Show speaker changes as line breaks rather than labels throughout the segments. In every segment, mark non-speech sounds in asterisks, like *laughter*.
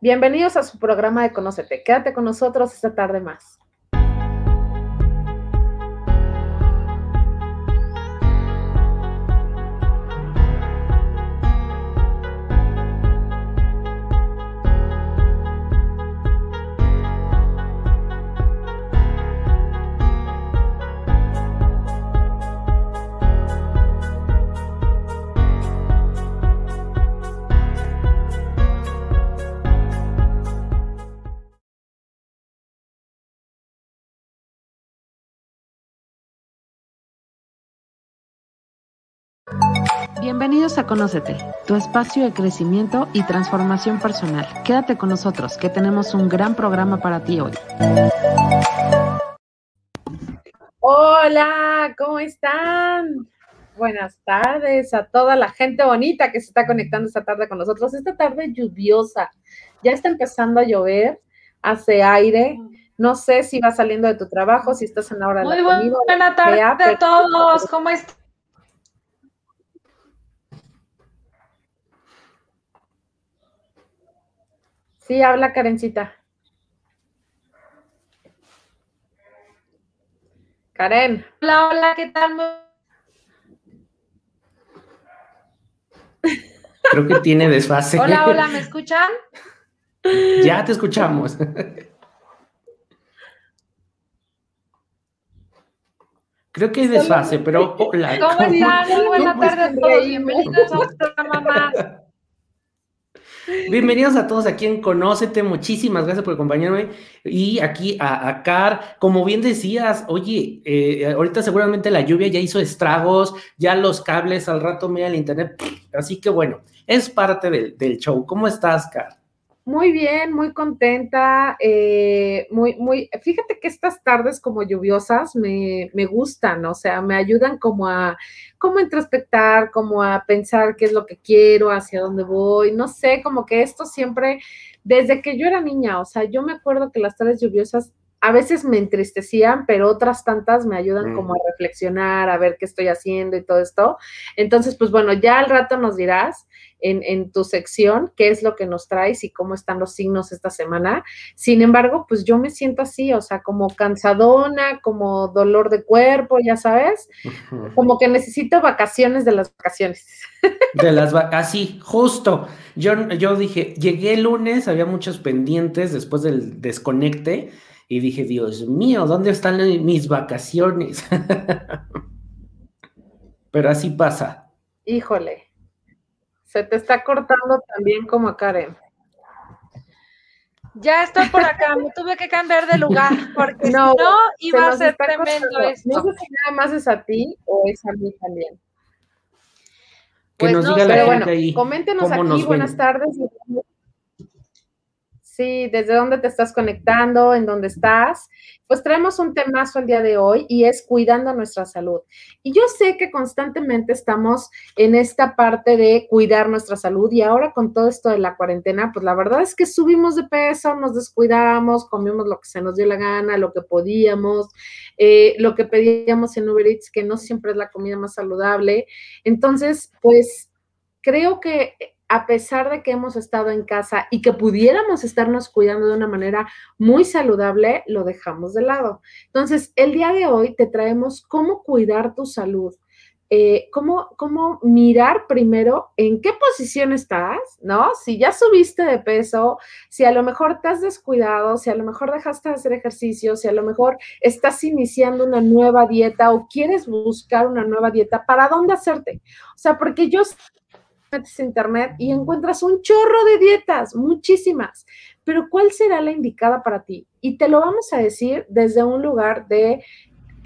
Bienvenidos a su programa de Conócete. Quédate con nosotros esta tarde más. Bienvenidos a Conócete, tu espacio de crecimiento y transformación personal. Quédate con nosotros, que tenemos un gran programa para ti hoy. Hola, ¿cómo están? Buenas tardes a toda la gente bonita que se está conectando esta tarde con nosotros. Esta tarde lluviosa, ya está empezando a llover, hace aire. No sé si vas saliendo de tu trabajo, si estás en la hora de
Muy la comida. Muy buena tarde a todos, ¿cómo están?
Sí, habla Karencita. Karen.
Hola, hola, ¿qué tal?
Creo que tiene desfase.
Hola, hola, ¿me escuchan?
Ya te escuchamos. Creo que hay desfase, pero
hola. ¿Cómo están? Muy buena tarde a todos. Bienvenidos a otro programa más.
Bienvenidos a todos aquí en Conócete, muchísimas gracias por acompañarme. Y aquí a, Car, como bien decías, oye, eh, ahorita seguramente la lluvia ya hizo estragos, ya los cables al rato mira el internet, así que bueno, es parte del, del show. ¿Cómo estás, Car?
Muy bien, muy contenta, eh, muy, muy, fíjate que estas tardes como lluviosas me, me, gustan, o sea, me ayudan como a, como introspectar, como a pensar qué es lo que quiero, hacia dónde voy, no sé, como que esto siempre, desde que yo era niña, o sea, yo me acuerdo que las tardes lluviosas a veces me entristecían, pero otras tantas me ayudan mm. como a reflexionar, a ver qué estoy haciendo y todo esto. Entonces, pues bueno, ya al rato nos dirás en, tu sección qué es lo que nos traes y cómo están los signos esta semana. Sin embargo, pues yo me siento así, o sea, como cansadona, como dolor de cuerpo, ya sabes, como que necesito vacaciones de las vacaciones.
De las vacaciones, así, justo. Yo, yo dije, llegué el lunes, había muchos pendientes después del desconecte y dije, Dios mío, ¿dónde están mis vacaciones? *laughs* Pero así pasa.
Híjole, se te está cortando también como a Karen.
Ya estoy por acá, me tuve que cambiar de lugar porque no, si no iba a ser tremendo esto.
No sé si nada más es a ti o es a mí también.
Que pues nos diga la gente ahí.
Coméntenos aquí, buenas tardes. Sí, desde dónde te estás conectando, en dónde estás. Pues traemos un temazo el día de hoy y es cuidando nuestra salud. Y yo sé que constantemente estamos en esta parte de cuidar nuestra salud y ahora con todo esto de la cuarentena, pues la verdad es que subimos de peso, nos descuidamos, comimos lo que se nos dio la gana, lo que podíamos, eh, lo que pedíamos en Uber Eats, que no siempre es la comida más saludable. Entonces, pues creo que a pesar de que hemos estado en casa y que pudiéramos estarnos cuidando de una manera muy saludable, lo dejamos de lado. Entonces, el día de hoy te traemos cómo cuidar tu salud. Eh, cómo, cómo mirar primero en qué posición estás, ¿no? Si ya subiste de peso, si a lo mejor te has descuidado, si a lo mejor dejaste de hacer ejercicio, si a lo mejor estás iniciando una nueva dieta o quieres buscar una nueva dieta, ¿para dónde hacerte? O sea, porque yo metes internet y encuentras un chorro de dietas, muchísimas, pero ¿cuál será la indicada para ti? Y te lo vamos a decir desde un lugar de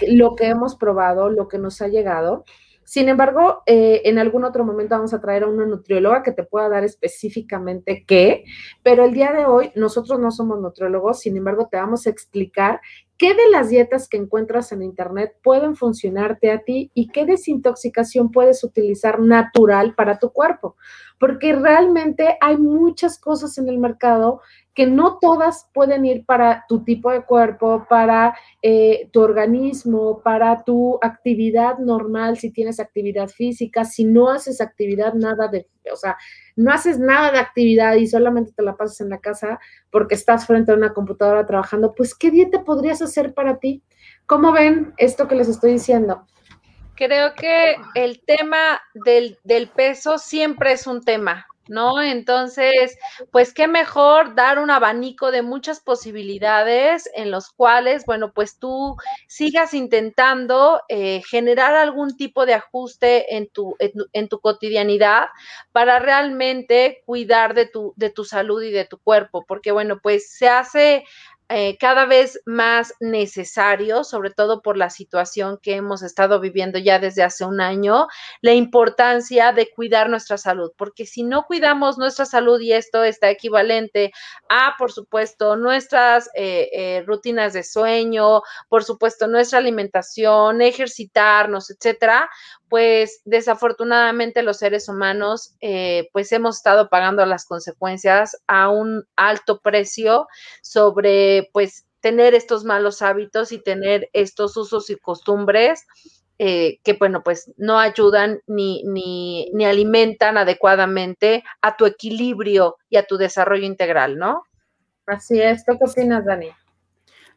lo que hemos probado, lo que nos ha llegado. Sin embargo, eh, en algún otro momento vamos a traer a una nutrióloga que te pueda dar específicamente qué, pero el día de hoy nosotros no somos nutriólogos, sin embargo, te vamos a explicar ¿Qué de las dietas que encuentras en Internet pueden funcionarte a ti y qué desintoxicación puedes utilizar natural para tu cuerpo? Porque realmente hay muchas cosas en el mercado que no todas pueden ir para tu tipo de cuerpo, para eh, tu organismo, para tu actividad normal, si tienes actividad física, si no haces actividad nada de o sea, no haces nada de actividad y solamente te la pasas en la casa porque estás frente a una computadora trabajando, pues ¿qué dieta podrías hacer para ti? ¿Cómo ven esto que les estoy diciendo?
Creo que el tema del, del peso siempre es un tema, ¿no? Entonces, pues qué mejor dar un abanico de muchas posibilidades en los cuales, bueno, pues tú sigas intentando eh, generar algún tipo de ajuste en tu, en, tu cotidianidad para realmente cuidar de tu, de tu salud y de tu cuerpo, porque bueno, pues se hace eh, cada vez más necesario, sobre todo por la situación que hemos estado viviendo ya desde hace un año, la importancia de cuidar nuestra salud, porque si no cuidamos nuestra salud y esto está equivalente a, por supuesto, nuestras eh, eh, rutinas de sueño, por supuesto, nuestra alimentación, ejercitarnos, etcétera, pues desafortunadamente los seres humanos eh, pues hemos estado pagando las consecuencias a un alto precio sobre pues tener estos malos hábitos y tener estos usos y costumbres eh, que bueno pues no ayudan ni, ni, ni alimentan adecuadamente a tu equilibrio y a tu desarrollo integral, ¿no?
Así es, ¿tú qué opinas, Dani?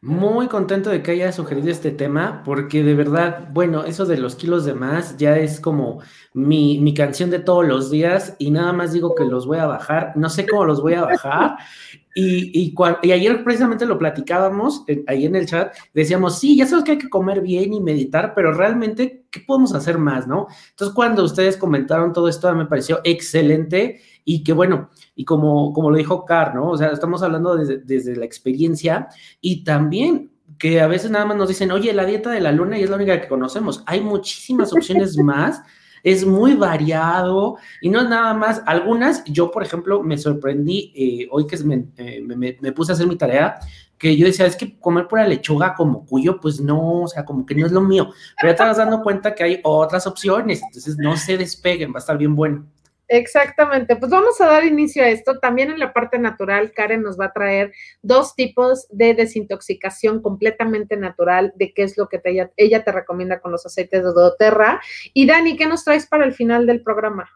Muy contento de que haya sugerido este tema, porque de verdad, bueno, eso de los kilos de más ya es como mi, mi, canción de todos los días y nada más digo que los voy a bajar, no sé cómo los voy a bajar. *laughs* Y, y, ayer precisamente lo platicábamos ahí en el chat, decíamos, sí, ya sabes que hay que comer bien y meditar, pero realmente, ¿qué podemos hacer más, no? Entonces, cuando ustedes comentaron todo esto, me pareció excelente y que bueno, y como, como lo dijo Car, ¿no? O sea, estamos hablando desde, desde la experiencia y también que a veces nada más nos dicen, oye, la dieta de la luna y es la única que conocemos. Hay muchísimas opciones *laughs* más es muy variado y no es nada más. Algunas, yo por ejemplo, me sorprendí eh, hoy que eh, me, me, puse a hacer mi tarea, que yo decía, es que comer pura lechuga como cuyo, pues no, o sea, como que no es lo mío. Pero ya te vas dando cuenta que hay otras opciones, entonces no se despeguen, va a estar bien bueno.
Exactamente, pues vamos a dar inicio a esto. También en la parte natural, Karen nos va a traer dos tipos de desintoxicación completamente natural de qué es lo que ella, te recomienda con los aceites de doTERRA. Y Dani, ¿qué nos traes para el final del programa?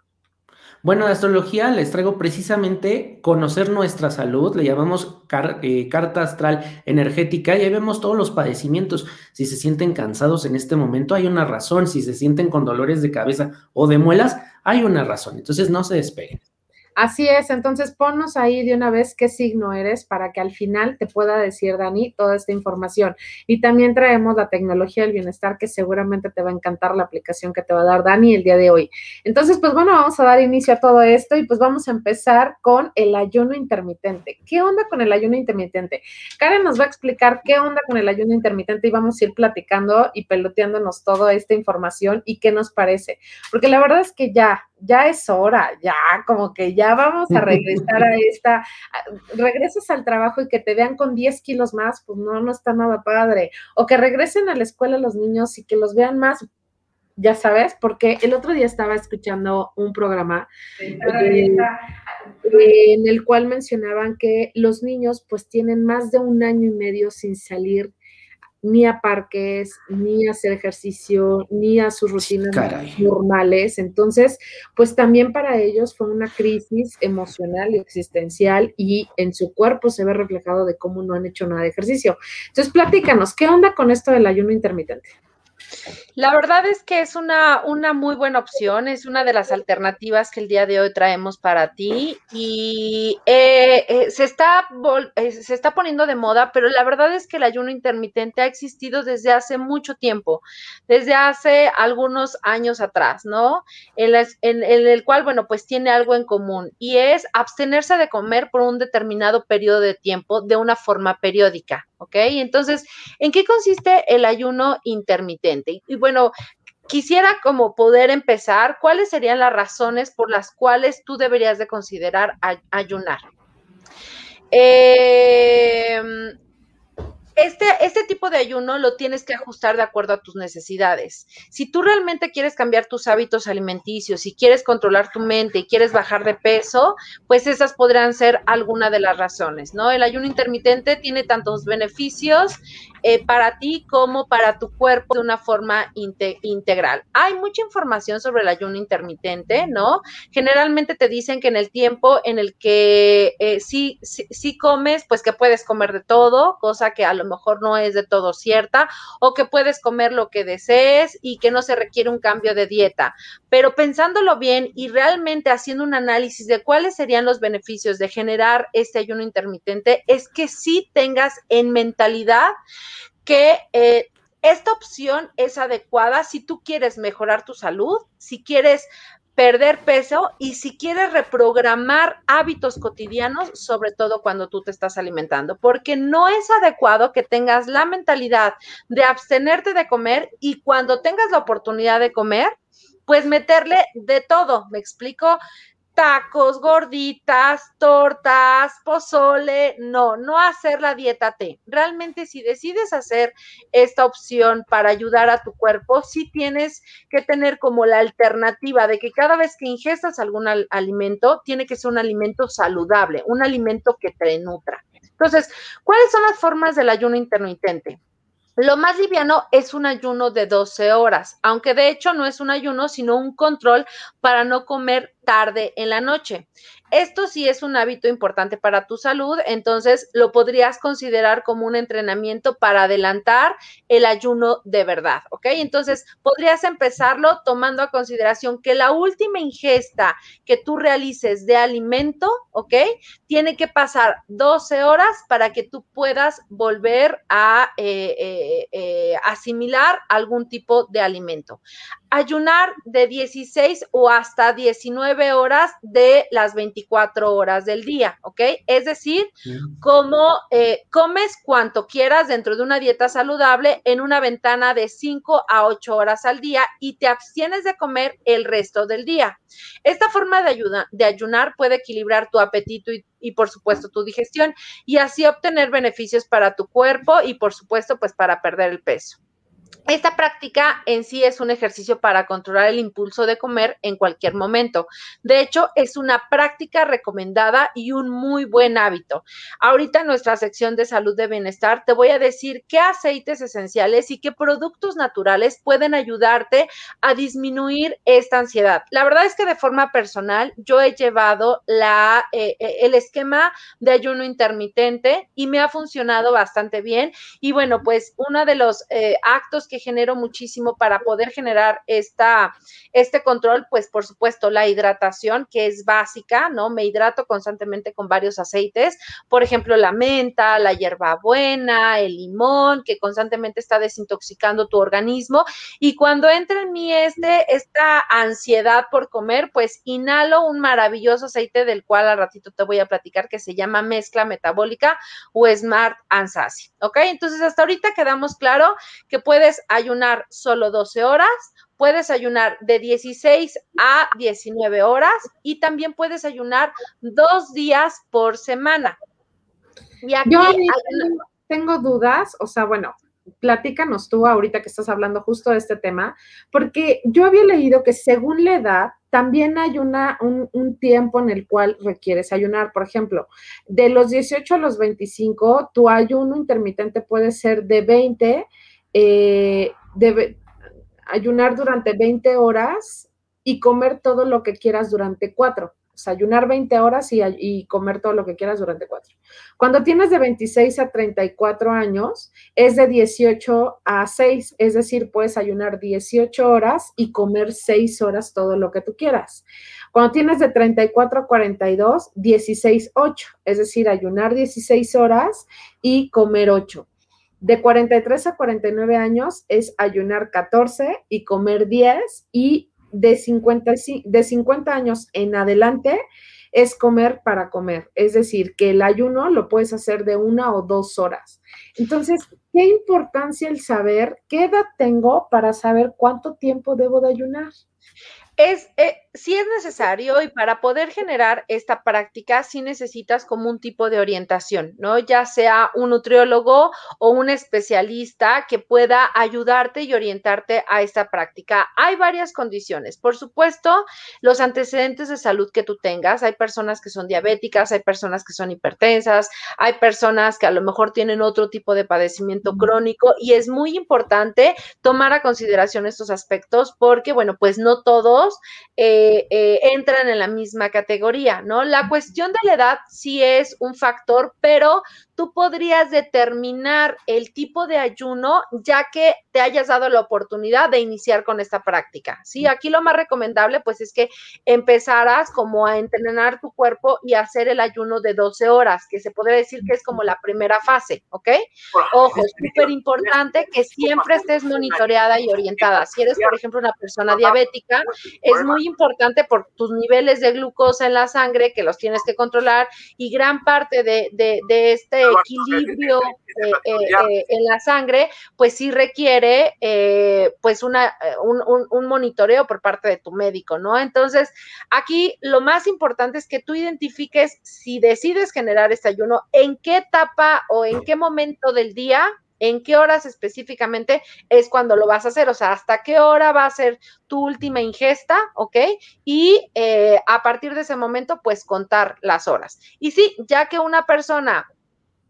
Bueno, de astrología les traigo precisamente conocer nuestra salud, le llamamos eh, carta astral energética y ahí vemos todos los padecimientos. Si se sienten cansados en este momento, hay una razón. Si se sienten con dolores de cabeza o de muelas, hay una razón. Entonces no se despeguen.
Así es, entonces ponnos ahí de una vez qué signo eres para que al final te pueda decir Dani toda esta información. Y también traemos la tecnología del bienestar que seguramente te va a encantar la aplicación que te va a dar Dani el día de hoy. Entonces, pues bueno, vamos a dar inicio a todo esto y pues vamos a empezar con el ayuno intermitente. ¿Qué onda con el ayuno intermitente? Karen nos va a explicar qué onda con el ayuno intermitente y vamos a ir platicando y peloteándonos toda esta información y qué nos parece. Porque la verdad es que ya, ya es hora, ya como que ya vamos a regresar a esta, regresas al trabajo y que te vean con 10 kilos más, pues no, no está nada padre. O que regresen a la escuela los niños y que los vean más, ya sabes, porque el otro día estaba escuchando un programa en el cual mencionaban que los niños pues tienen más de un año y medio sin salir ni a parques, ni a hacer ejercicio, ni a sus rutinas normales. Entonces, pues también para ellos fue una crisis emocional y existencial y en su cuerpo se ve reflejado de cómo no han hecho nada de ejercicio. Entonces, platícanos, ¿qué onda con esto del ayuno intermitente?
La verdad es que es una, una muy buena opción, es una de las alternativas que el día de hoy traemos para ti y eh, eh, se, está, eh, se está poniendo de moda, pero la verdad es que el ayuno intermitente ha existido desde hace mucho tiempo, desde hace algunos años atrás, ¿no? En, en el cual, bueno, pues tiene algo en común y es abstenerse de comer por un determinado periodo de tiempo de una forma periódica. ¿Ok? Entonces, ¿en qué consiste el ayuno intermitente? Y, bueno, quisiera como poder empezar, ¿cuáles serían las razones por las cuales tú deberías de considerar ayunar? Em, este, este tipo de ayuno lo tienes que ajustar de acuerdo a tus necesidades. Si tú realmente quieres cambiar tus hábitos alimenticios, si quieres controlar tu mente y quieres bajar de peso, pues esas podrán ser alguna de las razones, ¿no? El ayuno intermitente tiene tantos beneficios eh, para ti como para tu cuerpo de una forma integral. Hay mucha información sobre el ayuno intermitente, ¿no? Generalmente te dicen que en el tiempo en el que eh, sí, sí, comes, pues que puedes comer de todo, cosa que a lo mejor no es de todo cierta, o que puedes comer lo que desees y que no se requiere un cambio de dieta. Pero pensándolo bien y realmente haciendo un análisis de cuáles serían los beneficios de generar este ayuno intermitente, es que sí tengas en mentalidad que eh, esta opción es adecuada si tú quieres mejorar tu salud, si quieres perder peso y si quieres reprogramar hábitos cotidianos, sobre todo cuando tú te estás alimentando, porque no es adecuado que tengas la mentalidad de abstenerte de comer y cuando tengas la oportunidad de comer, pues meterle de todo, me explico, tacos, gorditas, tortas, pozole, no, no hacer la dieta T. Realmente si decides hacer esta opción para ayudar a tu cuerpo, sí tienes que tener como la alternativa de que cada vez que ingestas algún alimento, tiene que ser un alimento saludable, un alimento que te nutra. Entonces, ¿cuáles son las formas del ayuno intermitente? Lo más liviano es un ayuno de 12 horas, aunque de hecho no es un ayuno, sino un control para no comer tarde en la noche. Esto sí es un hábito importante para tu salud, entonces lo podrías considerar como un entrenamiento para adelantar el ayuno de verdad, ¿ok? Entonces podrías empezarlo tomando a consideración que la última ingesta que tú realices de alimento, ¿ok? Tiene que pasar 12 horas para que tú puedas volver a eh, eh, eh, asimilar algún tipo de alimento ayunar de 16 o hasta 19 horas de las 24 horas del día, ¿ok? Es decir, como eh, comes cuanto quieras dentro de una dieta saludable en una ventana de 5 a 8 horas al día y te abstienes de comer el resto del día. Esta forma de, ayuda, de ayunar puede equilibrar tu apetito y, y por supuesto tu digestión y así obtener beneficios para tu cuerpo y por supuesto pues para perder el peso. Esta práctica en sí es un ejercicio para controlar el impulso de comer en cualquier momento. De hecho, es una práctica recomendada y un muy buen hábito. Ahorita en nuestra sección de salud de bienestar te voy a decir qué aceites esenciales y qué productos naturales pueden ayudarte a disminuir esta ansiedad. La verdad es que de forma personal yo he llevado eh, eh, el esquema de ayuno intermitente y me ha funcionado bastante bien. Y bueno, pues uno de los eh, actos que genero muchísimo para poder generar esta, este control, pues por supuesto la hidratación, que es básica, ¿no? Me hidrato constantemente con varios aceites, por ejemplo, la menta, la hierbabuena, el limón, que constantemente está desintoxicando tu organismo. Y cuando entra en mí este, esta ansiedad por comer, pues inhalo un maravilloso aceite del cual al ratito te voy a platicar que se llama mezcla metabólica o Smart Ansasi. ¿Ok? Entonces, hasta ahorita quedamos claro que puedes ayunar solo 12 horas, puedes ayunar de 16 a 19 horas y también puedes ayunar dos días por semana.
Y aquí Yo tengo dudas, o sea, bueno, platícanos tú ahorita que estás hablando justo de este tema, porque yo había leído que según la edad, también hay una, un, tiempo en el cual requieres ayunar. Por ejemplo, de los 18 a los 25, tu ayuno intermitente puede ser de 20 eh, debe ayunar durante 20 horas y comer todo lo que quieras durante 4. O sea, ayunar 20 horas y, y, comer todo lo que quieras durante 4. Cuando tienes de 26 a 34 años, es de 18 a 6, es decir, puedes ayunar 18 horas y comer 6 horas todo lo que tú quieras. Cuando tienes de 34 a 42, 16, 8, es decir, ayunar 16 horas y comer 8. De 43 a 49 años es ayunar 14 y comer 10 y de 50, de 50 años en adelante es comer para comer. Es decir, que el ayuno lo puedes hacer de una o dos horas. Entonces, ¿qué importancia el saber qué edad tengo para saber cuánto tiempo debo de ayunar?
Es, eh, sí es necesario y para poder generar esta práctica sí necesitas como un tipo de orientación, ¿no? Ya sea un nutriólogo o un especialista que pueda ayudarte y orientarte a esta práctica. Hay varias condiciones. Por supuesto, los antecedentes de salud que tú tengas. Hay personas que son diabéticas, hay personas que son hipertensas, hay personas que a lo mejor tienen otro tipo de padecimiento crónico y es muy importante tomar a consideración estos aspectos porque, bueno, pues no todos eh, eh, entran en la misma categoría, ¿no? La cuestión de la edad sí es un factor, pero tú podrías determinar el tipo de ayuno ya que te hayas dado la oportunidad de iniciar con esta práctica. Sí, aquí lo más recomendable pues es que empezaras como a entrenar tu cuerpo y hacer el ayuno de 12 horas, que se podría decir que es como la primera fase, ¿ok? Ojo, es súper importante que siempre estés monitoreada y orientada. Si eres, por ejemplo, una persona diabética, es muy importante por tus niveles de glucosa en la sangre que los tienes que controlar y gran parte de, de, de este equilibrio *laughs* eh, eh, en la sangre, pues sí requiere eh, pues una, un, un, monitoreo por parte de tu médico, ¿no? Entonces, aquí lo más importante es que tú identifiques si decides generar este ayuno, en qué etapa o en qué momento del día en qué horas específicamente es cuando lo vas a hacer, o sea, hasta qué hora va a ser tu última ingesta, ¿ok? Y a partir de ese momento, pues contar las horas. Y sí, ya que una persona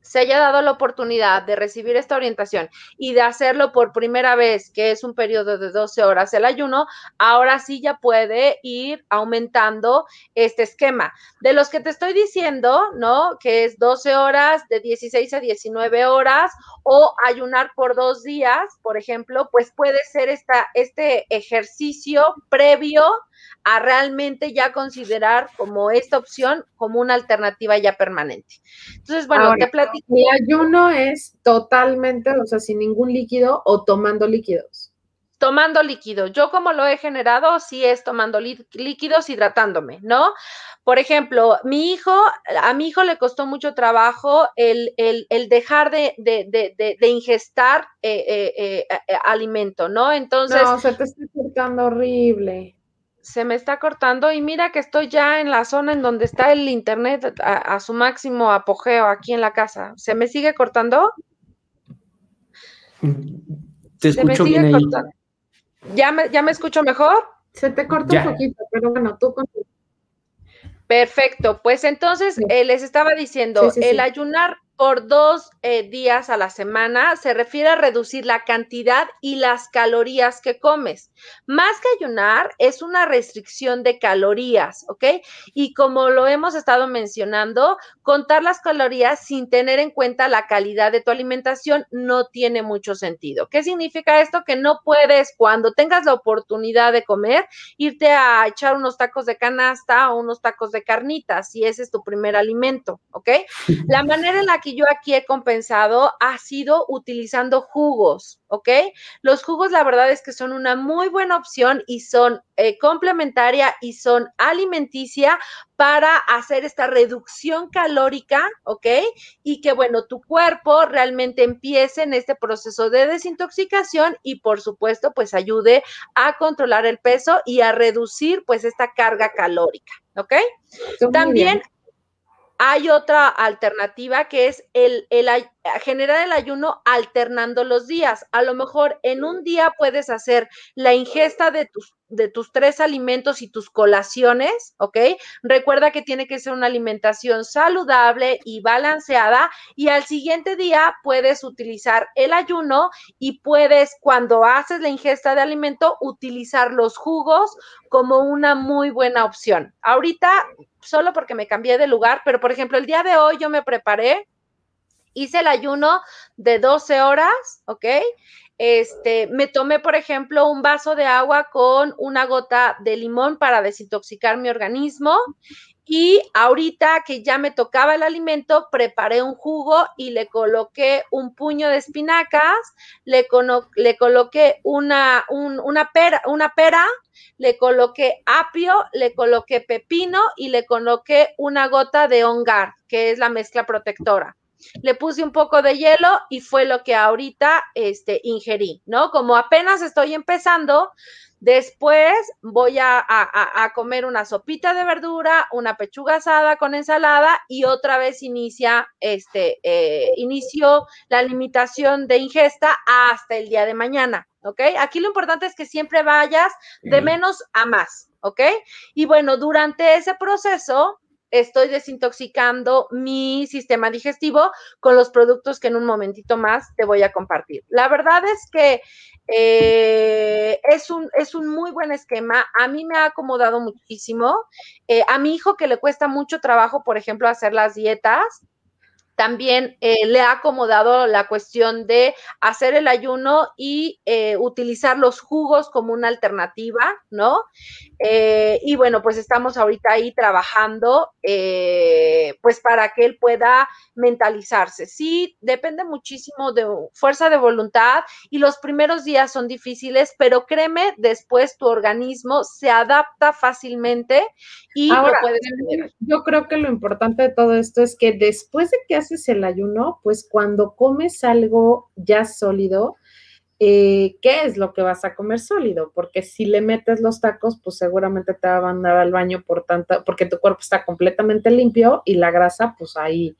se haya dado la oportunidad de recibir esta orientación y de hacerlo por primera vez, que es un periodo de 12 horas el ayuno, ahora sí ya puede ir aumentando este esquema. De los que te estoy diciendo, ¿no? Que es 12 horas, de 16 a 19 horas, o ayunar por dos días, por ejemplo, pues puede ser esta, este ejercicio previo a realmente ya considerar como esta opción como una alternativa ya permanente. Entonces, bueno, te platico.
Mi ayuno es totalmente, o sea, sin ningún líquido o tomando líquidos.
Tomando líquido. Yo como lo he generado, sí es tomando líquidos, hidratándome, ¿no? Por ejemplo, mi hijo, a mi hijo le costó mucho trabajo el, dejar de, de, de, ingestar eh, eh, eh, alimento, ¿no? Entonces.
No, se te está cortando horrible
se me está cortando y mira que estoy ya en la zona en donde está el internet a, su máximo apogeo aquí en la casa. ¿Se me sigue cortando?
Te escucho bien ahí.
¿Ya me, ¿Ya me escucho mejor?
Se te corta un poquito, pero bueno, tú
Perfecto, pues entonces eh, les estaba diciendo, el ayunar por dos eh, días a la semana se refiere a reducir la cantidad y las calorías que comes. Más que ayunar, es una restricción de calorías, ¿ok? Y como lo hemos estado mencionando, contar las calorías sin tener en cuenta la calidad de tu alimentación no tiene mucho sentido. ¿Qué significa esto? Que no puedes, cuando tengas la oportunidad de comer, irte a echar unos tacos de canasta o unos tacos de carnitas, si ese es tu primer alimento, ¿ok? *laughs* La manera en la que yo aquí he compensado ha sido utilizando jugos, ¿ok? Los jugos, la verdad es que son una muy buena opción y son eh, complementaria y son alimenticia para hacer esta reducción calórica, ¿ok? Y que, bueno, tu cuerpo realmente empiece en este proceso de desintoxicación y, por supuesto, pues ayude a controlar el peso y a reducir, pues, esta carga calórica, ¿ok? También hay otra alternativa que es el, generar el ayuno alternando los días. A lo mejor en un día puedes hacer la ingesta de tus, de tus tres alimentos y tus colaciones, ¿ok? Recuerda que tiene que ser una alimentación saludable y balanceada y al siguiente día puedes utilizar el ayuno y puedes, cuando haces la ingesta de alimento, utilizar los jugos como una muy buena opción. Ahorita, solo porque me cambié de lugar, pero por ejemplo, el día de hoy yo me preparé hice el ayuno de 12 horas, ¿ok? Este, me tomé, por ejemplo, un vaso de agua con una gota de limón para desintoxicar mi organismo. Y ahorita que ya me tocaba el alimento, preparé un jugo y le coloqué un puño de espinacas, le, coloqué una, una, pera, una pera, le coloqué apio, le coloqué pepino y le coloqué una gota de ongar, que es la mezcla protectora le puse un poco de hielo y fue lo que ahorita este, ingerí, ¿no? Como apenas estoy empezando, Después voy a, comer una sopita de verdura, una pechuga asada con ensalada y otra vez inicia este, eh, inicio la limitación de ingesta hasta el día de mañana. ¿ok? Aquí lo importante es que siempre vayas de menos a más, ¿ok? Y bueno, durante ese proceso estoy desintoxicando mi sistema digestivo con los productos que en un momentito más te voy a compartir. La verdad es que eh, es, un, es un muy buen esquema. A mí me ha acomodado muchísimo. Eh, a mi hijo que le cuesta mucho trabajo, por ejemplo, hacer las dietas, también eh, le ha acomodado la cuestión de hacer el ayuno y eh, utilizar los jugos como una alternativa, ¿no? Eh, y bueno, pues estamos ahorita ahí trabajando, pues para que él pueda mentalizarse. Sí, depende muchísimo de fuerza de voluntad y los primeros días son difíciles, pero créeme, después tu organismo se adapta fácilmente y lo puedes
tener. Yo creo que lo importante de todo esto es que después de que haces el ayuno, pues cuando comes algo ya sólido, eh, ¿qué es lo que vas a comer sólido? Porque si le metes los tacos, pues seguramente te va a mandar al baño por tanta, porque tu cuerpo está completamente limpio y la grasa, pues ahí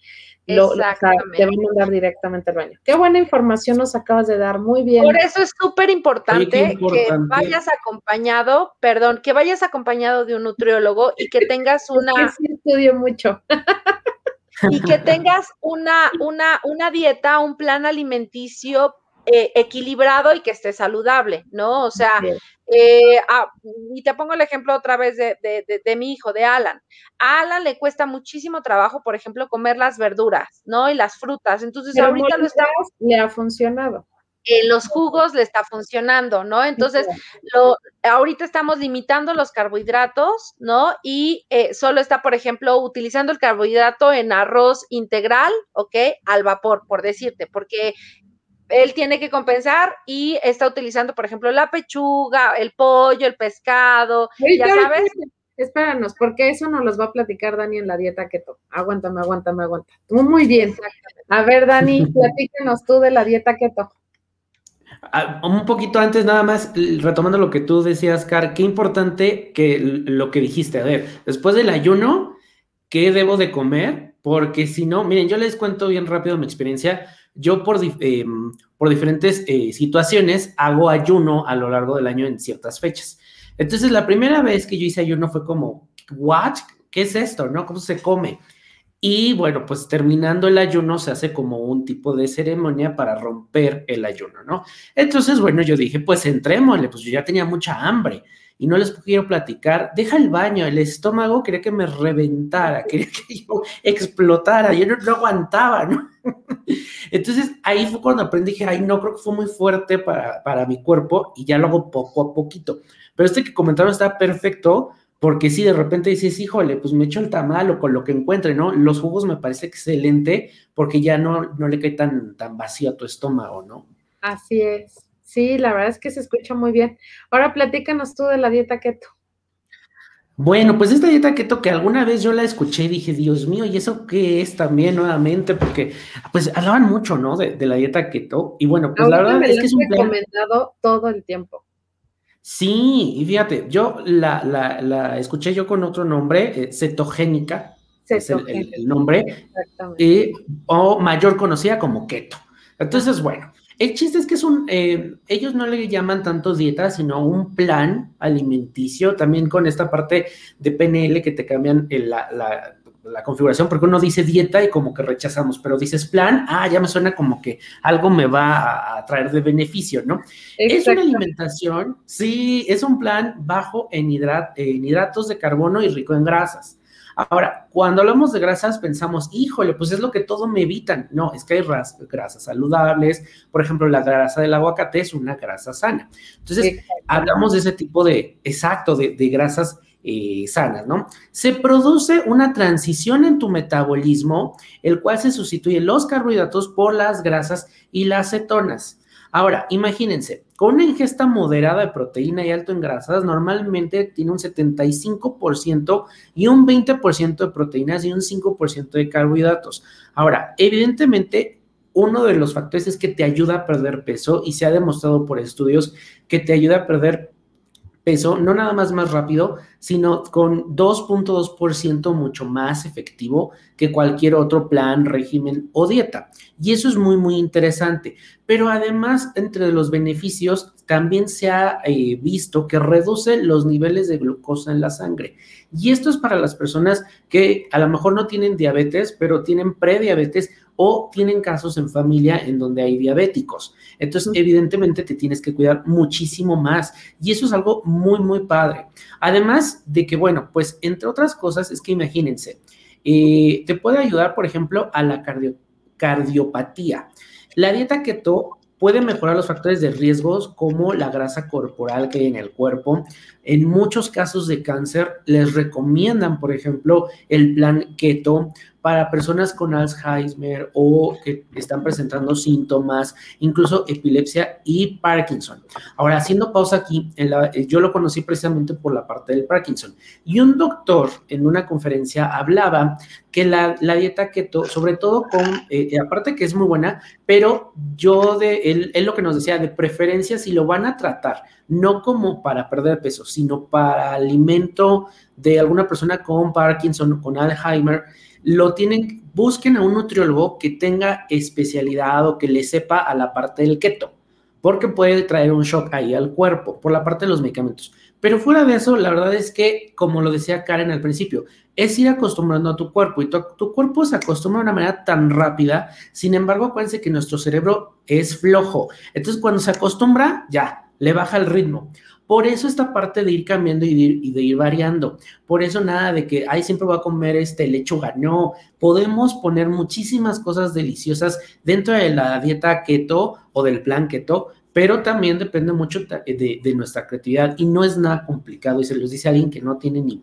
lo, te va a mandar directamente al baño. Qué buena información nos acabas de dar, muy bien.
Por eso es súper importante que vayas acompañado, perdón, que vayas acompañado de un nutriólogo y que *laughs* tengas una...
sí estudio mucho. *laughs*
y que tengas una, una, una dieta, un plan alimenticio eh, equilibrado y que esté saludable, ¿no? O sea, eh, ah, y te pongo el ejemplo otra vez de, de, mi hijo, de Alan. A Alan le cuesta muchísimo trabajo, por ejemplo, comer las verduras, ¿no? Y las frutas. Entonces, ahorita lo está...
Le ha funcionado
en los jugos le está funcionando, ¿no? Entonces, lo, ahorita estamos limitando los carbohidratos, ¿no? Y eh, solo está, por ejemplo, utilizando el carbohidrato en arroz integral, ¿ok? Al vapor, por decirte, porque él tiene que compensar y está utilizando, por ejemplo, la pechuga, el pollo, el pescado, ya sabes.
Espéranos, porque eso nos los va a platicar Dani en la dieta keto. Aguántame, aguántame, aguanta. Muy bien. A ver, Dani, *laughs* platícanos tú de la dieta keto.
Ah, un poquito antes, nada más, retomando lo que tú decías, Car, qué importante que lo que dijiste. A ver, después del ayuno, ¿qué debo de comer? Porque si no, miren, yo les cuento bien rápido mi experiencia. Yo por, em, por diferentes eh, situaciones hago ayuno a lo largo del año en ciertas fechas. Entonces, la primera vez que yo hice ayuno fue como, ¿what? ¿Qué es esto? ¿No? ¿Cómo se come? Y bueno, pues terminando el ayuno se hace como un tipo de ceremonia para romper el ayuno, ¿no? Entonces, bueno, yo dije, pues entrémosle, pues yo ya tenía mucha hambre y no les quiero platicar. Deja el baño, el estómago quería que me reventara, *laughs* quería que yo explotara, yo no, aguantaba, ¿no? *laughs* Entonces ahí fue cuando aprendí, dije, ay, no, creo que fue muy fuerte para, para mi cuerpo y ya lo hago poco a poquito. Pero este que comentaron está perfecto porque si de repente dices, híjole, pues me echo el tamal o con lo que encuentre, ¿no? Los jugos me parece excelente porque ya no, no le cae tan, tan vacío a tu estómago, ¿no?
Así es. Sí, la verdad es que se escucha muy bien. Ahora platícanos tú de la dieta keto.
Bueno, pues esta dieta keto que alguna vez yo la escuché y dije, Dios mío, ¿y eso qué es también nuevamente? Porque pues hablaban mucho, ¿no? De, la dieta keto. Y bueno, pues la verdad es que es un
plan... recomendado todo el tiempo.
Sí, y fíjate, yo la, la, la escuché yo con otro nombre, eh, cetogénica, es el, nombre, y, o mayor conocida como keto. Entonces, bueno, el chiste es que es un, eh, ellos no le llaman tanto dieta, sino un plan alimenticio, también con esta parte de PNL que te cambian la, la la configuración, porque uno dice dieta y como que rechazamos, pero dices plan, ah, ya me suena como que algo me va a, traer de beneficio, ¿no? Es una alimentación, sí, es un plan bajo en, en hidratos de carbono y rico en grasas. Ahora, cuando hablamos de grasas, pensamos, híjole, pues es lo que todo me evitan. No, es que hay grasas saludables. Por ejemplo, la grasa del aguacate es una grasa sana. Entonces, hablamos de ese tipo de, exacto, de, de grasas eh, sanas, ¿no? Se produce una transición en tu metabolismo, el cual se sustituye los carbohidratos por las grasas y las cetonas. Ahora, imagínense, con una ingesta moderada de proteína y alto en grasas, normalmente tiene un 75% y un 20% de proteínas y un 5% de carbohidratos. Ahora, evidentemente, uno de los factores es que te ayuda a perder peso y se ha demostrado por estudios que te ayuda a perder peso, no nada más más rápido, sino con 2.2% mucho más efectivo que cualquier otro plan, régimen o dieta. Y eso es muy, muy interesante. Pero además, entre los beneficios, también se ha eh, visto que reduce los niveles de glucosa en la sangre. Y esto es para las personas que a lo mejor no tienen diabetes, pero tienen prediabetes o tienen casos en familia en donde hay diabéticos. Entonces, evidentemente, te tienes que cuidar muchísimo más. Y eso es algo muy, muy padre. Además de que, bueno, pues entre otras cosas, es que imagínense, eh, te puede ayudar, por ejemplo, a la cardiopatía. La dieta keto puede mejorar los factores de riesgos como la grasa corporal que hay en el cuerpo. En muchos casos de cáncer les recomiendan, por ejemplo, el plan keto para personas con Alzheimer o que están presentando síntomas, incluso epilepsia y Parkinson. Ahora, haciendo pausa aquí, eh, yo lo conocí precisamente por la parte del Parkinson. Y un doctor en una conferencia hablaba que la, dieta keto, sobre todo con, eh, eh, aparte que es muy buena, pero yo de, él, él lo que nos decía, de preferencia si lo van a tratar, no como para perder peso, sino para alimento de alguna persona con Parkinson o con Alzheimer, lo tienen, busquen a un nutriólogo que tenga especialidad o que le sepa a la parte del keto, porque puede traer un shock ahí al cuerpo por la parte de los medicamentos. Pero fuera de eso, la verdad es que, como lo decía Karen al principio, es ir acostumbrando a tu cuerpo y tu, tu, cuerpo se acostumbra de una manera tan rápida. Sin embargo, acuérdense que nuestro cerebro es flojo. Entonces, cuando se acostumbra, ya, le baja el ritmo. Por eso esta parte de ir cambiando y de, ir variando. Por eso nada de que, ay, siempre voy a comer este lechuga. No, podemos poner muchísimas cosas deliciosas dentro de la dieta keto o del plan keto, pero también depende mucho de, de nuestra creatividad y no es nada complicado y se los dice alguien que no tiene ni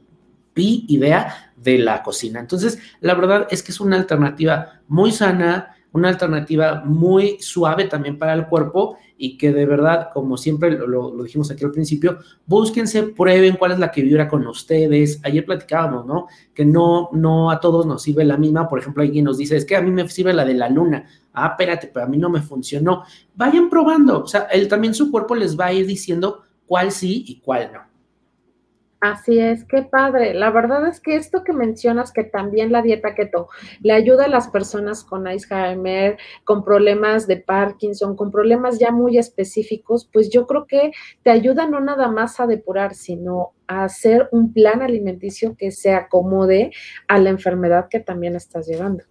pi idea de la cocina. Entonces, la verdad es que es una alternativa muy sana, una alternativa muy suave también para el cuerpo y que de verdad, como siempre lo, dijimos aquí al principio, búsquense, prueben cuál es la que vibra con ustedes. Ayer platicábamos, ¿no? Que no, no a todos nos sirve la misma. Por ejemplo, alguien nos dice, es que a mí me sirve la de la luna. Ah, espérate, pero a mí no me funcionó. Vayan probando. O sea, él, también su cuerpo les va a ir diciendo cuál sí y cuál no.
Así es, qué padre. La verdad es que esto que mencionas, que también la dieta keto le ayuda a las personas con Alzheimer, con problemas de Parkinson, con problemas ya muy específicos, pues yo creo que te ayuda no nada más a depurar, sino a hacer un plan alimenticio que se acomode a la enfermedad que también estás llevando.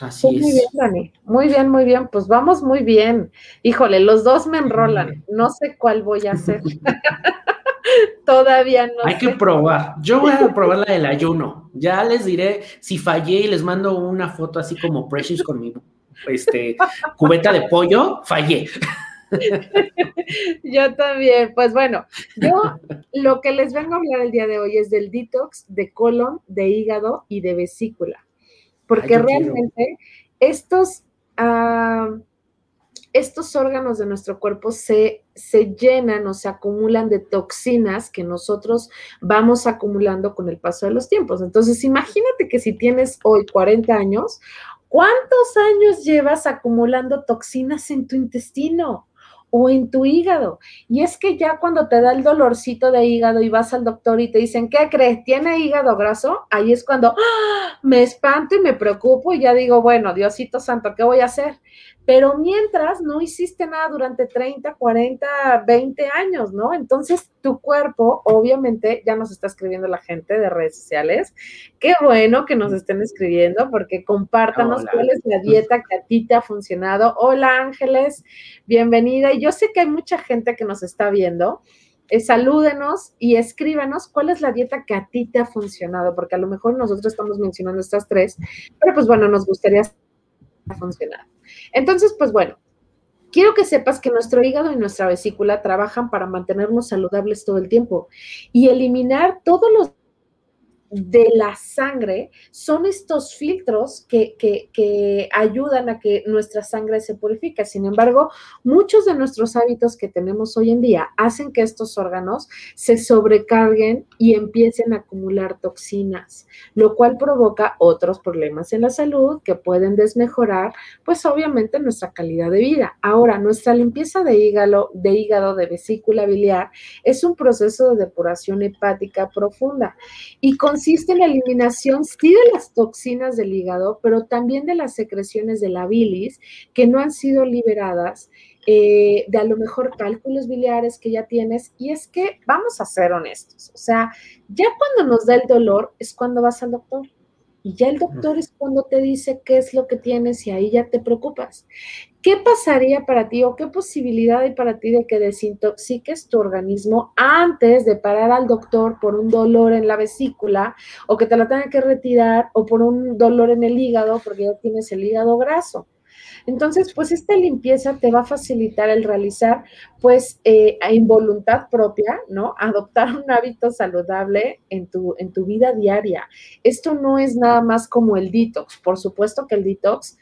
Así
pues muy bien, Dani. Muy bien, muy bien. Pues vamos muy bien. Híjole, los dos me enrolan. No sé cuál voy a hacer. *laughs* *laughs* Todavía no.
Hay que probar. Yo voy a *laughs* probar la del ayuno. Ya les diré si fallé y les mando una foto así como Precious con mi este, cubeta de pollo. Fallé. *laughs*
Yo también. Pues bueno, yo lo que les vengo a hablar el día de hoy es del detox de colon, de hígado y de vesícula. Porque realmente estos. Ah, estos órganos de nuestro cuerpo se, se, llenan o se acumulan de toxinas que nosotros vamos acumulando con el paso de los tiempos. Entonces, imagínate que si tienes hoy 40 años, ¿cuántos años llevas acumulando toxinas en tu intestino? o en tu hígado. Y es que ya cuando te da el dolorcito de hígado y vas al doctor y te dicen, ¿qué crees? ¿Tiene hígado graso? Ahí es cuando ¡ah! me espanto y me preocupo y ya digo, bueno, Diosito Santo, ¿qué voy a hacer? Pero mientras no hiciste nada durante 30, 40, 20 años, ¿no? Entonces tu cuerpo, obviamente, ya nos está escribiendo la gente de redes sociales. Qué bueno que nos estén escribiendo porque compártanos cuál es la dieta que a ti te ha funcionado. Hola Ángeles, bienvenida. Y yo sé que hay mucha gente que nos está viendo. Eh, salúdenos y escríbanos cuál es la dieta que a ti te ha funcionado, porque a lo mejor nosotros estamos mencionando estas tres, pero pues bueno, nos gustaría funcionar. Entonces, pues bueno, quiero que sepas que nuestro hígado y nuestra vesícula trabajan para mantenernos saludables todo el tiempo y eliminar todos los de la sangre son estos filtros que, que, ayudan a que nuestra sangre se purifique. Sin embargo, muchos de nuestros hábitos que tenemos hoy en día hacen que estos órganos se sobrecarguen y empiecen a acumular toxinas, lo cual provoca otros problemas en la salud que pueden desmejorar, pues obviamente nuestra calidad de vida. Ahora, nuestra limpieza de hígado, de hígado, de vesícula biliar, es un proceso de depuración hepática profunda y con consiste en la eliminación, sí, de las toxinas del hígado, pero también de las secreciones de la bilis que no han sido liberadas, eh, de a lo mejor cálculos biliares que ya tienes. Y es que, vamos a ser honestos, o sea, ya cuando nos da el dolor es cuando vas al doctor. Y ya el doctor es cuando te dice qué es lo que tienes y ahí ya te preocupas. ¿Qué pasaría para ti o qué posibilidad hay para ti de que desintoxiques tu organismo antes de parar al doctor por un dolor en la vesícula o que te la tengan que retirar o por un dolor en el hígado porque ya tienes el hígado graso? Entonces, pues esta limpieza te va a facilitar el realizar, pues, eh, en voluntad propia, ¿no? Adoptar un hábito saludable en tu, en tu vida diaria. Esto no es nada más como el detox. Por supuesto que el detox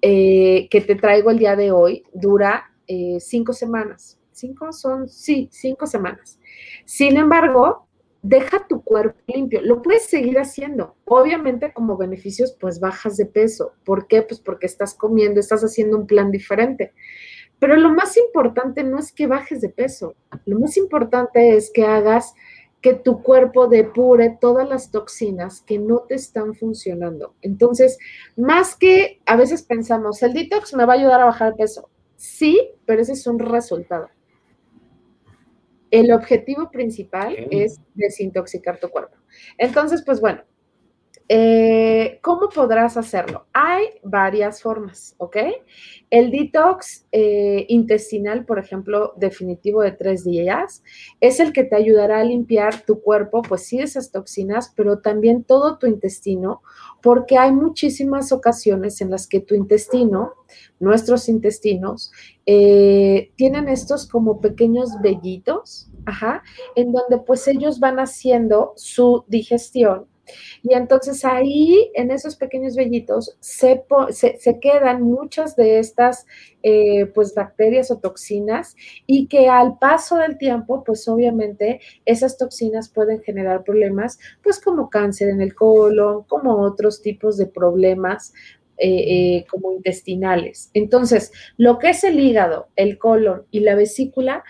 eh, que te traigo el día de hoy dura eh, cinco semanas. Cinco son, sí, cinco semanas. Sin embargo, deja tu cuerpo limpio. Lo puedes seguir haciendo. Obviamente como beneficios, pues bajas de peso. ¿Por qué? Pues porque estás comiendo, estás haciendo un plan diferente. Pero lo más importante no es que bajes de peso. Lo más importante es que hagas que tu cuerpo depure todas las toxinas que no te están funcionando. Entonces, más que a veces pensamos, el detox me va a ayudar a bajar peso. Sí, pero ese es un resultado. El objetivo principal es desintoxicar tu cuerpo. Entonces, pues bueno, eh, ¿Cómo podrás hacerlo? Hay varias formas, ¿ok? El detox eh, intestinal, por ejemplo, definitivo de tres días, es el que te ayudará a limpiar tu cuerpo, pues sí, esas toxinas, pero también todo tu intestino, porque hay muchísimas ocasiones en las que tu intestino, nuestros intestinos, eh, tienen estos como pequeños vellitos, ajá, en donde pues ellos van haciendo su digestión y entonces ahí, en esos pequeños vellitos, se, se, quedan muchas de estas, eh, pues, bacterias o toxinas y que al paso del tiempo, pues, obviamente, esas toxinas pueden generar problemas, pues, como cáncer en el colon, como otros tipos de problemas eh, eh, como intestinales. Entonces, lo que es el hígado, el colon y la vesícula,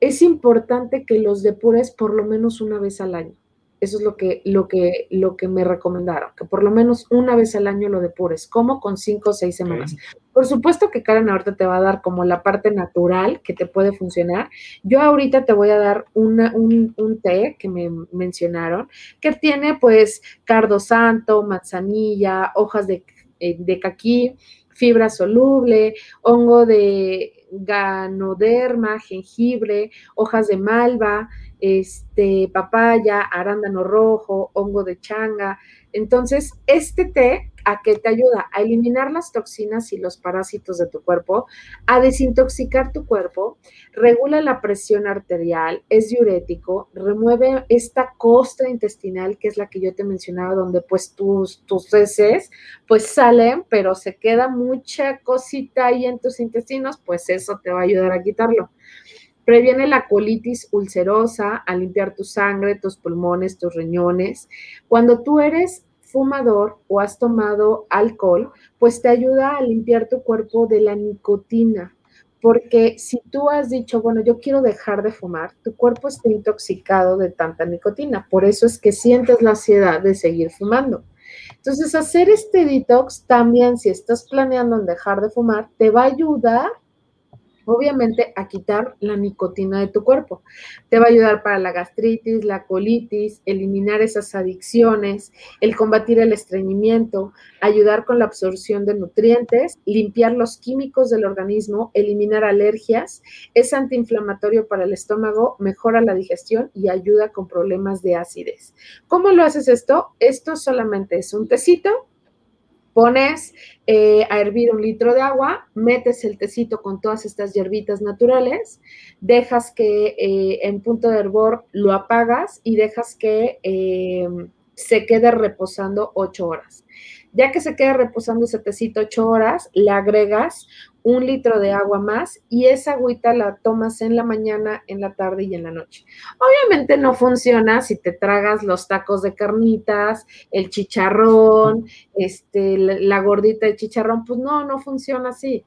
es importante que los depures por lo menos una vez al año. Eso es lo que, lo que, lo que me recomendaron, que por lo menos una vez al año lo depures, como con cinco o seis semanas. Por supuesto que Karen ahorita te va a dar como la parte natural que te puede funcionar. Yo ahorita te voy a dar una, un, un, té que me mencionaron, que tiene pues cardo santo, manzanilla, hojas de, eh, de caquí, fibra soluble, hongo de ganoderma, jengibre, hojas de malva, este, papaya, arándano rojo, hongo de changa. Entonces, este té, ¿a qué te ayuda? A eliminar las toxinas y los parásitos de tu cuerpo, a desintoxicar tu cuerpo, regula la presión arterial, es diurético, remueve esta costra intestinal, que es la que yo te mencionaba, donde pues tus, tus heces pues salen, pero se queda mucha cosita ahí en tus intestinos, pues eso te va a ayudar a quitarlo. Previene la colitis ulcerosa, a limpiar tu sangre, tus pulmones, tus riñones. Cuando tú eres fumador o has tomado alcohol, pues te ayuda a limpiar tu cuerpo de la nicotina. Porque si tú has dicho, bueno, yo quiero dejar de fumar, tu cuerpo está intoxicado de tanta nicotina. Por eso es que sientes la ansiedad de seguir fumando. Entonces, hacer este detox también, si estás planeando en dejar de fumar, te va a ayudar obviamente a quitar la nicotina de tu cuerpo. Te va a ayudar para la gastritis, la colitis, eliminar esas adicciones, el combatir el estreñimiento, ayudar con la absorción de nutrientes, limpiar los químicos del organismo, eliminar alergias, es antiinflamatorio para el estómago, mejora la digestión y ayuda con problemas de acidez. ¿Cómo lo haces esto? Esto solamente es un tecito Pones eh, a hervir un litro de agua, metes el tecito con todas estas hierbitas naturales, dejas que eh, en punto de hervor lo apagas y dejas que eh, se quede reposando ocho horas. Ya que se quede reposando ese tecito ocho horas, le agregas un litro de agua más y esa agüita la tomas en la mañana, en la tarde y en la noche. Obviamente no funciona si te tragas los tacos de carnitas, el chicharrón, este, la gordita de chicharrón, pues no, no funciona así.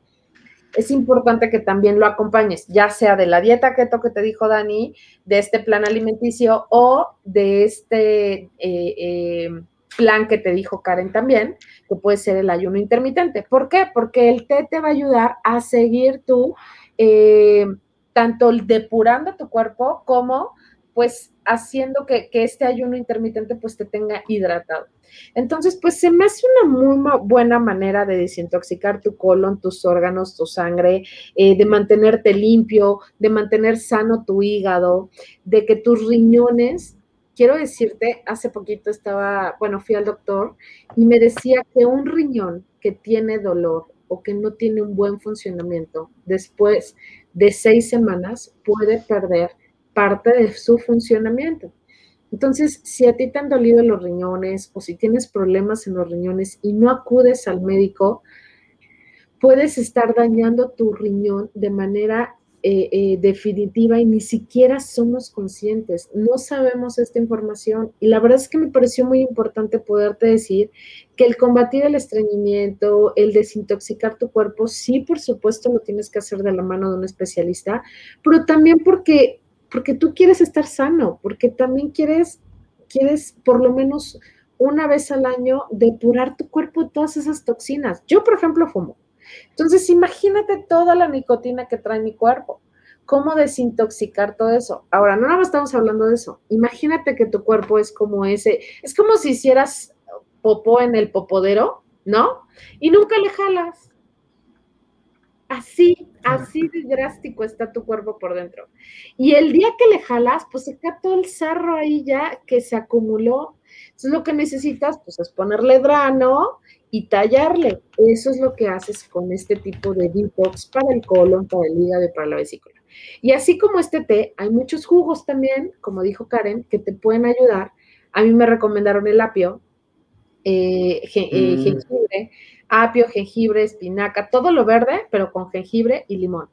Es importante que también lo acompañes, ya sea de la dieta keto que te dijo Dani, de este plan alimenticio o de este eh, eh, plan que te dijo Karen también, que puede ser el ayuno intermitente. ¿Por qué? Porque el té te va a ayudar a seguir tú, eh, tanto depurando tu cuerpo como pues haciendo que, este ayuno intermitente pues te tenga hidratado. Entonces, pues se me hace una muy buena manera de desintoxicar tu colon, tus órganos, tu sangre, eh, de mantenerte limpio, de mantener sano tu hígado, de que tus riñones quiero decirte, hace poquito estaba, bueno, fui al doctor y me decía que un riñón que tiene dolor o que no tiene un buen funcionamiento, después de seis semanas puede perder parte de su funcionamiento. Entonces, si a ti te han dolido los riñones o si tienes problemas en los riñones y no acudes al médico, puedes estar dañando tu riñón de manera eh, eh, definitiva y ni siquiera somos conscientes, no sabemos esta información y la verdad es que me pareció muy importante poderte decir que el combatir el estreñimiento, el desintoxicar tu cuerpo, sí, por supuesto lo tienes que hacer de la mano de un especialista, pero también porque, porque tú quieres estar sano, porque también quieres, quieres por lo menos una vez al año depurar tu cuerpo de todas esas toxinas. Yo, por ejemplo, fumo. Entonces, imagínate toda la nicotina que trae mi cuerpo. ¿Cómo desintoxicar todo eso? Ahora, no nada más estamos hablando de eso. Imagínate que tu cuerpo es como ese, es como si hicieras popó en el popodero, ¿no? Y nunca le jalas. Así, así de drástico está tu cuerpo por dentro. Y el día que le jalas, pues se cae todo el sarro ahí ya que se acumuló. Entonces lo que necesitas, pues es ponerle drano y tallarle. Eso es lo que haces con este tipo de detox para el colon, para el hígado y para la vesícula. Y así como este té, hay muchos jugos también, como dijo Karen, que te pueden ayudar. A mí me recomendaron el apio, eh, eh, mm. jengibre, apio, jengibre, espinaca, todo lo verde, pero con jengibre y limón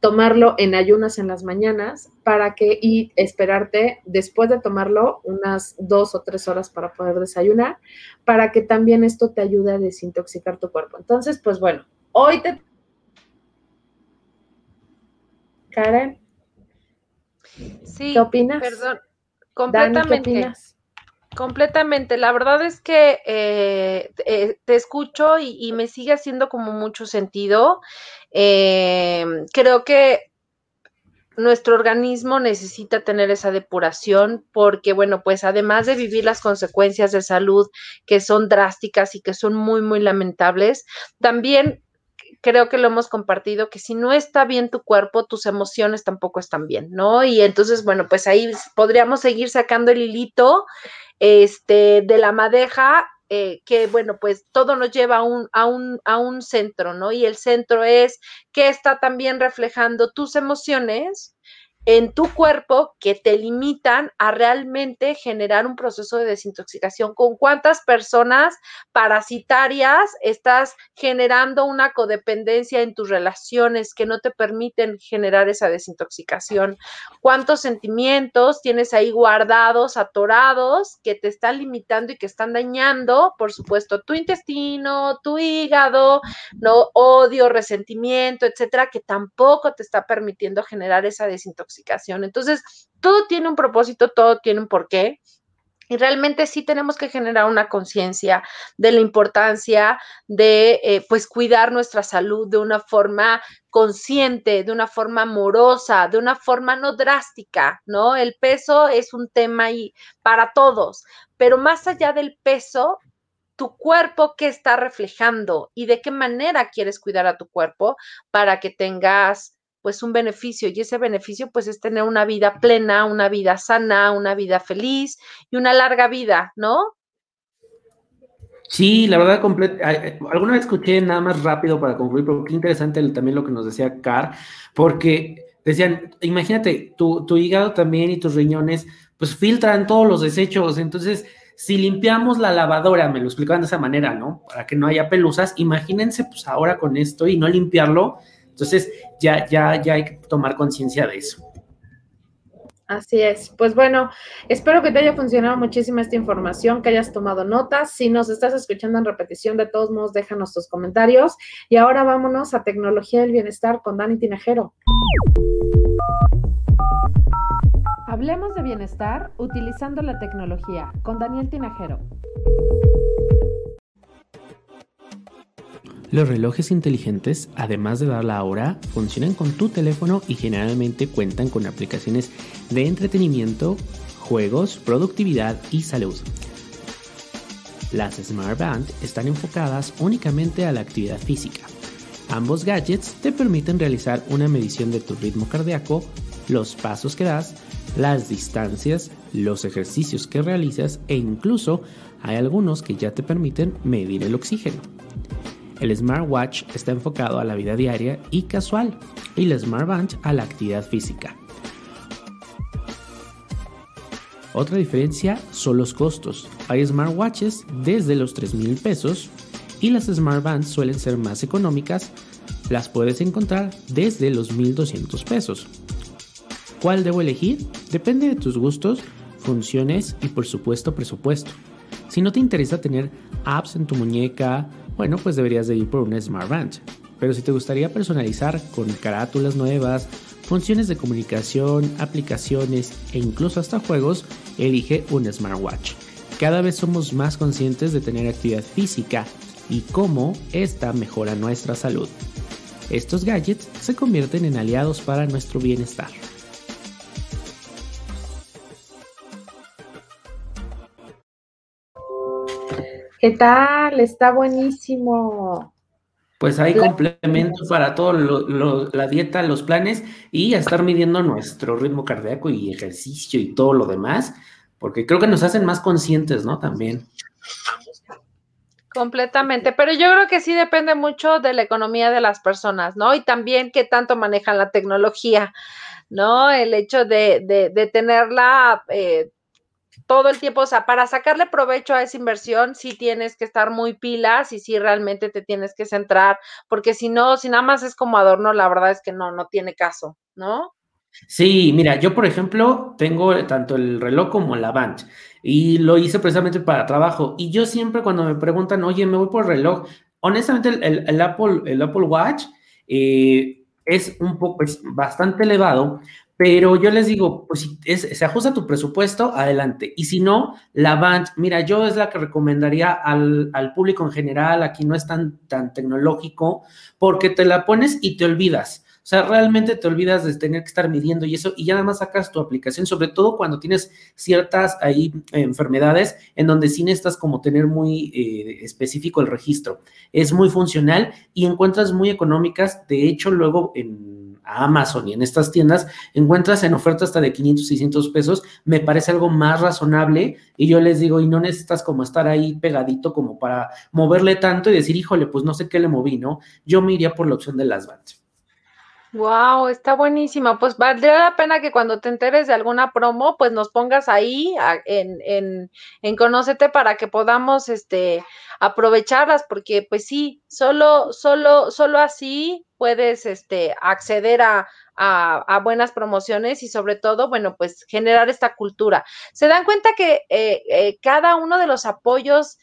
tomarlo en ayunas en las mañanas para que y esperarte después de tomarlo unas dos o tres horas para poder desayunar, para que también esto te ayude a desintoxicar tu cuerpo. Entonces, pues bueno, hoy te... Karen.
Sí, ¿Qué opinas? Perdón, completamente. Completamente. La verdad es que eh, eh, te escucho y, me sigue haciendo como mucho sentido. Eh, creo que nuestro organismo necesita tener esa depuración porque, bueno, pues además de vivir las consecuencias de salud que son drásticas y que son muy, muy lamentables, también creo que lo hemos compartido, que si no está bien tu cuerpo, tus emociones tampoco están bien, ¿no? Y entonces, bueno, pues ahí podríamos seguir sacando el hilito este, de la madeja, eh, que bueno, pues todo nos lleva a un, a, un, a un centro, ¿no? Y el centro es que está también reflejando tus emociones, en tu cuerpo que te limitan a realmente generar un proceso de desintoxicación. ¿Con cuántas personas parasitarias estás generando una codependencia en tus relaciones que no te permiten generar esa desintoxicación? ¿Cuántos sentimientos tienes ahí guardados, atorados, que te están limitando y que están dañando, por supuesto, tu intestino, tu hígado, no odio, resentimiento, etcétera, que tampoco te está permitiendo generar esa desintoxicación? Entonces, todo tiene un propósito, todo tiene un porqué. Y realmente sí tenemos que generar una conciencia de la importancia de eh, pues cuidar nuestra salud de una forma consciente, de una forma amorosa, de una forma no drástica, ¿no? El peso es un tema para todos, pero más allá del peso, tu cuerpo qué está reflejando y de qué manera quieres cuidar a tu cuerpo para que tengas pues un beneficio y ese beneficio pues es tener una vida plena, una vida sana, una vida feliz y una larga vida, ¿no?
Sí, la verdad, alguna vez escuché nada más rápido para concluir, pero qué interesante también lo que nos decía Car, porque decían, imagínate, tu, tu hígado también y tus riñones, pues filtran todos los desechos, entonces Si limpiamos la lavadora, me lo explicaban de esa manera, ¿no? Para que no haya pelusas, imagínense pues ahora con esto y no limpiarlo. Entonces ya, ya, ya hay que tomar conciencia de eso.
Así es. Pues bueno, espero que te haya funcionado muchísimo esta información, que hayas tomado notas. Si nos estás escuchando en repetición, de todos modos, déjanos tus comentarios. Y ahora vámonos a Tecnología del Bienestar con Dani Tinajero. Hablemos de bienestar utilizando la tecnología con Daniel Tinajero.
Los relojes inteligentes, además de dar la hora, funcionan con tu teléfono y generalmente cuentan con aplicaciones de entretenimiento, juegos, productividad y salud. Las Smart Band están enfocadas únicamente a la actividad física. Ambos gadgets te permiten realizar una medición de tu ritmo cardíaco, los pasos que das, las distancias, los ejercicios que realizas e incluso hay algunos que ya te permiten medir el oxígeno. El smartwatch está enfocado a la vida diaria y casual y el smartband a la actividad física. Otra diferencia son los costos. Hay smartwatches desde los 3 mil pesos y las smartbands suelen ser más económicas. Las puedes encontrar desde los 1200 pesos. ¿Cuál debo elegir? Depende de tus gustos, funciones y por supuesto presupuesto. Si no te interesa tener apps en tu muñeca, bueno, pues deberías de ir por un Smart Band. Pero si te gustaría personalizar con carátulas nuevas, funciones de comunicación, aplicaciones e incluso hasta juegos, elige un smartwatch. Cada vez somos más conscientes de tener actividad física y cómo esta mejora nuestra salud. Estos gadgets se convierten en aliados para nuestro bienestar.
¿Qué tal? Está buenísimo.
Pues hay complementos para todo la dieta, los planes y a estar midiendo nuestro ritmo cardíaco y ejercicio y todo lo demás, porque creo que nos hacen más conscientes, ¿no? También.
Completamente, pero yo creo que sí depende mucho de la economía de las personas, ¿no? Y también qué tanto manejan la tecnología, ¿no? El hecho de, de, tenerla eh, todo el tiempo, o sea, para sacarle provecho a esa inversión, sí tienes que estar muy pilas y sí realmente te tienes que centrar, porque si no, si nada más es como adorno, la verdad es que no, no tiene caso, ¿no?
Sí, mira, yo por ejemplo tengo tanto el reloj como la band y lo hice precisamente para trabajo y yo siempre cuando me preguntan, oye, me voy por reloj, honestamente el, Apple, el Apple Watch eh, es un poco, es bastante elevado, pero yo les digo, pues si se ajusta tu presupuesto, adelante. Y si no, la Band, mira, yo es la que recomendaría al, al, público en general, aquí no es tan, tan tecnológico, porque te la pones y te olvidas. O sea, realmente te olvidas de tener que estar midiendo y eso, y ya nada más sacas tu aplicación, sobre todo cuando tienes ciertas ahí enfermedades en donde sí necesitas como tener muy eh, específico el registro. Es muy funcional y encuentras muy económicas. De hecho, luego en Amazon y en estas tiendas encuentras en oferta hasta de 500, 600 pesos. Me parece algo más razonable y yo les digo, y no necesitas como estar ahí pegadito como para moverle tanto y decir, híjole, pues no sé qué le moví, ¿no? Yo me iría por la opción de las bands.
Wow, está buenísima. Pues valdría la pena que cuando te enteres de alguna promo, pues nos pongas ahí en, en, en Conócete para que podamos este aprovecharlas, porque pues sí, solo, solo, solo así puedes este acceder a, a, buenas promociones y sobre todo, bueno, pues generar esta cultura. Se dan cuenta que eh, eh, cada uno de los apoyos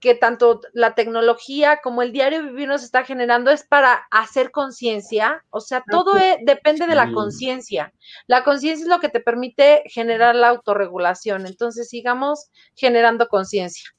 que tanto la tecnología como el diario vivir nos está generando es para hacer conciencia, o sea, todo e, depende de la conciencia. La conciencia es lo que te permite generar la autorregulación, entonces sigamos generando conciencia.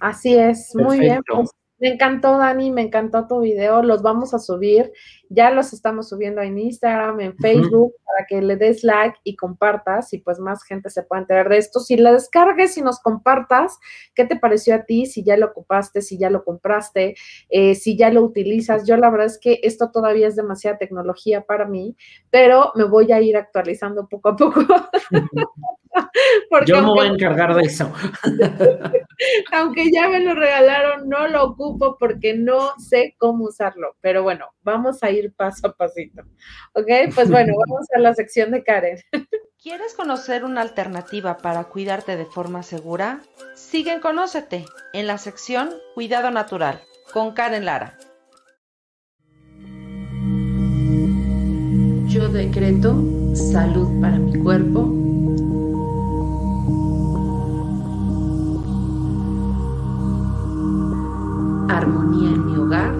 Así es, muy bien. Pues, me encantó, Dani, me encantó tu video. Los vamos a subir. Ya los estamos subiendo en Instagram, en Facebook, para que le des like y compartas y pues más gente se pueda enterar de esto. Si la descargues y nos compartas, ¿qué te pareció a ti? Si ya lo ocupaste, si ya lo compraste, eh, si ya lo utilizas. Yo la verdad es que esto todavía es demasiada tecnología para mí, pero me voy a ir actualizando poco a poco. *laughs*
Yo me voy a encargar de eso. *laughs*
aunque ya me lo regalaron, no lo ocupo porque no sé cómo usarlo. Pero bueno, vamos a ir paso a pasito. ¿Ok? Pues bueno, *laughs* vamos a la sección de Karen.
¿Quieres conocer una alternativa para cuidarte de forma segura? Sigue en Conócete en la sección Cuidado Natural con Karen Lara. Yo decreto salud para mi cuerpo, armonía en mi hogar,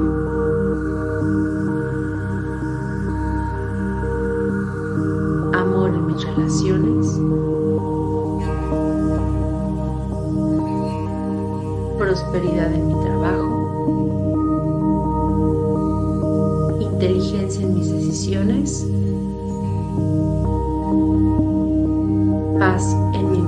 amor en mis relaciones, prosperidad en mi trabajo, inteligencia en mis decisiones, paz en mi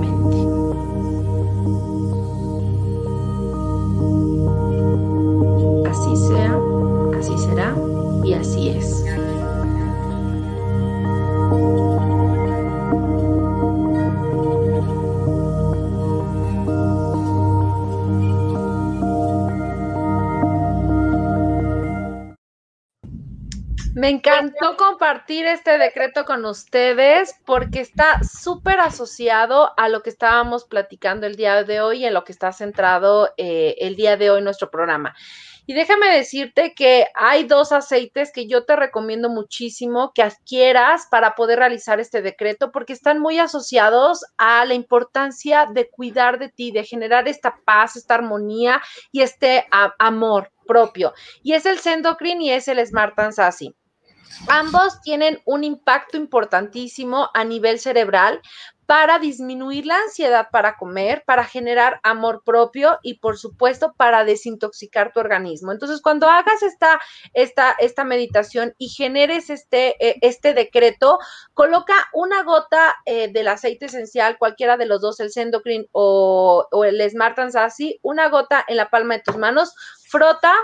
Me encantó compartir este decreto con ustedes porque está súper asociado a lo que estábamos platicando el día de hoy y en lo que está centrado eh, el día de hoy nuestro programa. Y déjame decirte que hay dos aceites que yo te recomiendo muchísimo que adquieras para poder realizar este decreto porque están muy asociados a la importancia de cuidar de ti, de generar esta paz, esta armonía y este amor propio. Y es el Sendocrin y es el Smart Ansasi. Ambos tienen un impacto importantísimo a nivel cerebral para disminuir la ansiedad para comer, para generar amor propio y por supuesto para desintoxicar tu organismo. Entonces, cuando hagas esta, esta, esta meditación y generes este, eh, este decreto, coloca una gota eh, del aceite esencial, cualquiera de los dos, el Sendocrin o, o el Smart Ansasi, una gota en la palma de tus manos, frota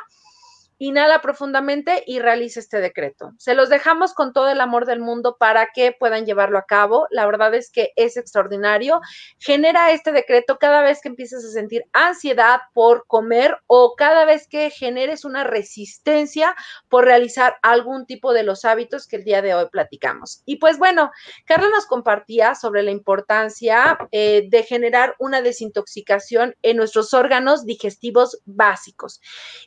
Inhala profundamente y realiza este decreto. Se los dejamos con todo el amor del mundo para que puedan llevarlo a cabo. La verdad es que es extraordinario. Genera este decreto cada vez que empieces a sentir ansiedad por comer o cada vez que generes una resistencia por realizar algún tipo de los hábitos que el día de hoy platicamos. Y pues bueno, Carla nos compartía sobre la importancia eh, de generar una desintoxicación en nuestros órganos digestivos básicos.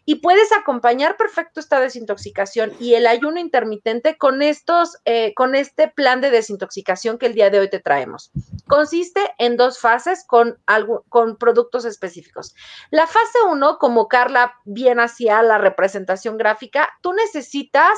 Y puedes acompañar perfecto esta desintoxicación y el ayuno intermitente con estos, eh, con este plan de desintoxicación que el día de hoy te traemos. Consiste en dos fases con, algo, con productos específicos. La fase uno, como Carla bien hacía la representación gráfica, tú necesitas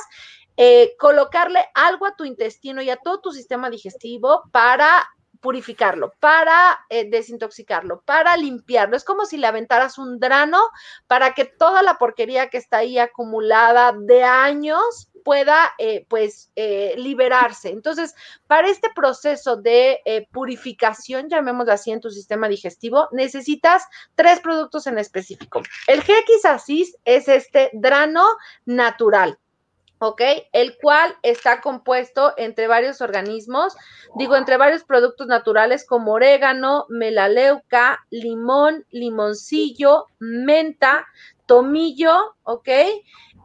eh, colocarle algo a tu intestino y a todo tu sistema digestivo para purificarlo, para eh, desintoxicarlo, para limpiarlo. Es como si le aventaras un drano para que toda la porquería que está ahí acumulada de años pueda eh, pues eh, liberarse. Entonces, para este proceso de purificación, llamémoslo así en tu sistema digestivo, necesitas tres productos en específico. El GX Asis es este drano natural. ¿Ok? El cual está compuesto entre varios organismos, digo, entre varios productos naturales como orégano, melaleuca, limón, limoncillo, menta, tomillo, ¿ok?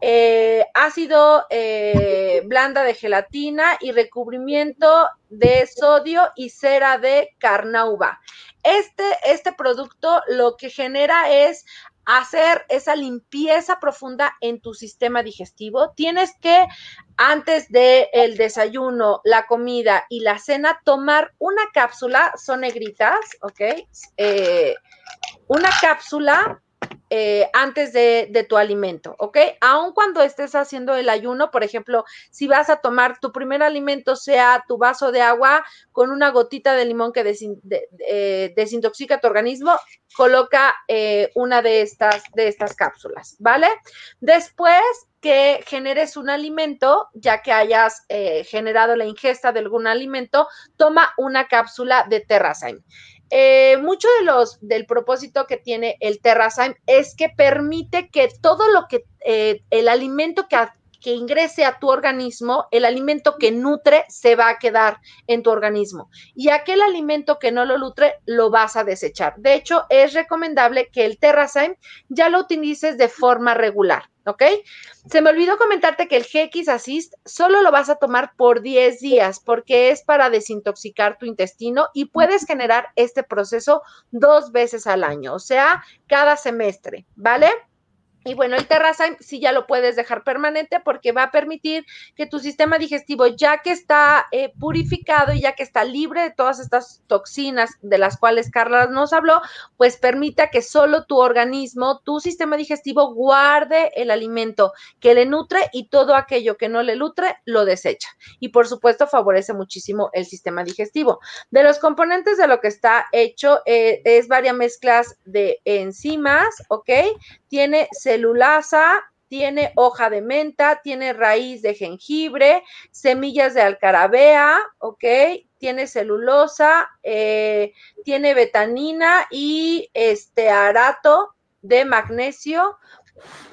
Eh, ácido eh, blanda de gelatina y recubrimiento de sodio y cera de carnauba. Este, este producto lo que genera es hacer esa limpieza profunda en tu sistema digestivo. Tienes que, antes del el desayuno, la comida y la cena, tomar una cápsula, son negritas, ¿ok? Eh, una cápsula eh, antes de, tu alimento, ¿ok? Aun cuando estés haciendo el ayuno, por ejemplo, si vas a tomar tu primer alimento, sea tu vaso de agua con una gotita de limón que eh, desintoxica tu organismo, coloca eh, una de estas, cápsulas, ¿vale? Después que generes un alimento, ya que hayas generado la ingesta de algún alimento, toma una cápsula de Terrazyme. Eh, mucho de los del propósito que tiene el Terrazyme es que permite que todo lo que eh, el alimento que, que ingrese a tu organismo, el alimento que nutre se va a quedar en tu organismo y aquel alimento que no lo nutre lo vas a desechar. De hecho, es recomendable que el Terrazyme ya lo utilices de forma regular. ¿ok? Se me olvidó comentarte que el GX Assist solo lo vas a tomar por 10 días porque es para desintoxicar tu intestino y puedes generar este proceso dos veces al año, o sea, cada semestre, ¿vale? Y bueno, el Terrazyme sí ya lo puedes dejar permanente porque va a permitir que tu sistema digestivo, ya que está eh, purificado y ya que está libre de todas estas toxinas de las cuales Carla nos habló, pues permita que solo tu organismo, tu sistema digestivo guarde el alimento que le nutre y todo aquello que no le nutre lo desecha. Y por supuesto favorece muchísimo el sistema digestivo. De los componentes de lo que está hecho eh, es varias mezclas de enzimas, ¿ok? Tiene celulasa, tiene hoja de menta, tiene raíz de jengibre, semillas de alcarabea, ¿ok? Tiene celulosa, eh, tiene betanina y este arato de magnesio,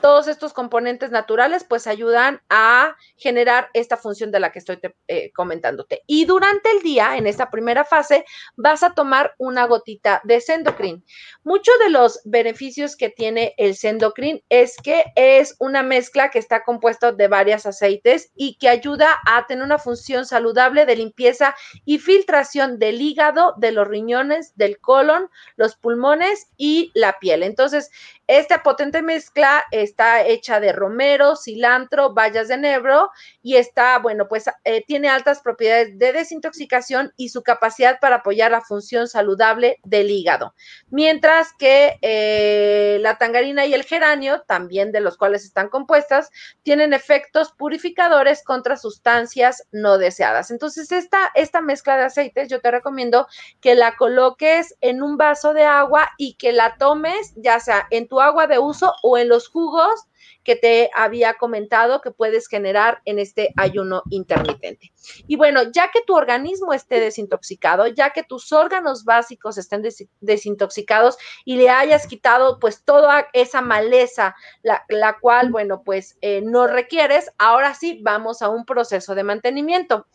todos estos componentes naturales pues ayudan a generar esta función de la que estoy eh, comentándote. Y durante el día, en esta primera fase, vas a tomar una gotita de Sendocrin. Muchos de los beneficios que tiene el Sendocrin es que es una mezcla que está compuesta de varios aceites y que ayuda a tener una función saludable de limpieza y filtración del hígado, de los riñones, del colon, los pulmones y la piel. Entonces, esta potente mezcla está hecha de romero, cilantro, bayas de enebro y está, bueno, pues eh, tiene altas propiedades de desintoxicación y su capacidad para apoyar la función saludable del hígado. Mientras que eh, la tangarina y el geranio, también de los cuales están compuestas, tienen efectos purificadores contra sustancias no deseadas. Entonces, esta, esta mezcla de aceites yo te recomiendo que la coloques en un vaso de agua y que la tomes ya sea en tu agua de uso o en los jugos que te había comentado que puedes generar en este ayuno intermitente. Y bueno, ya que tu organismo esté desintoxicado, ya que tus órganos básicos estén desintoxicados y le hayas quitado pues toda esa maleza, la, cual, bueno, pues eh, no requieres, ahora sí vamos a un proceso de mantenimiento.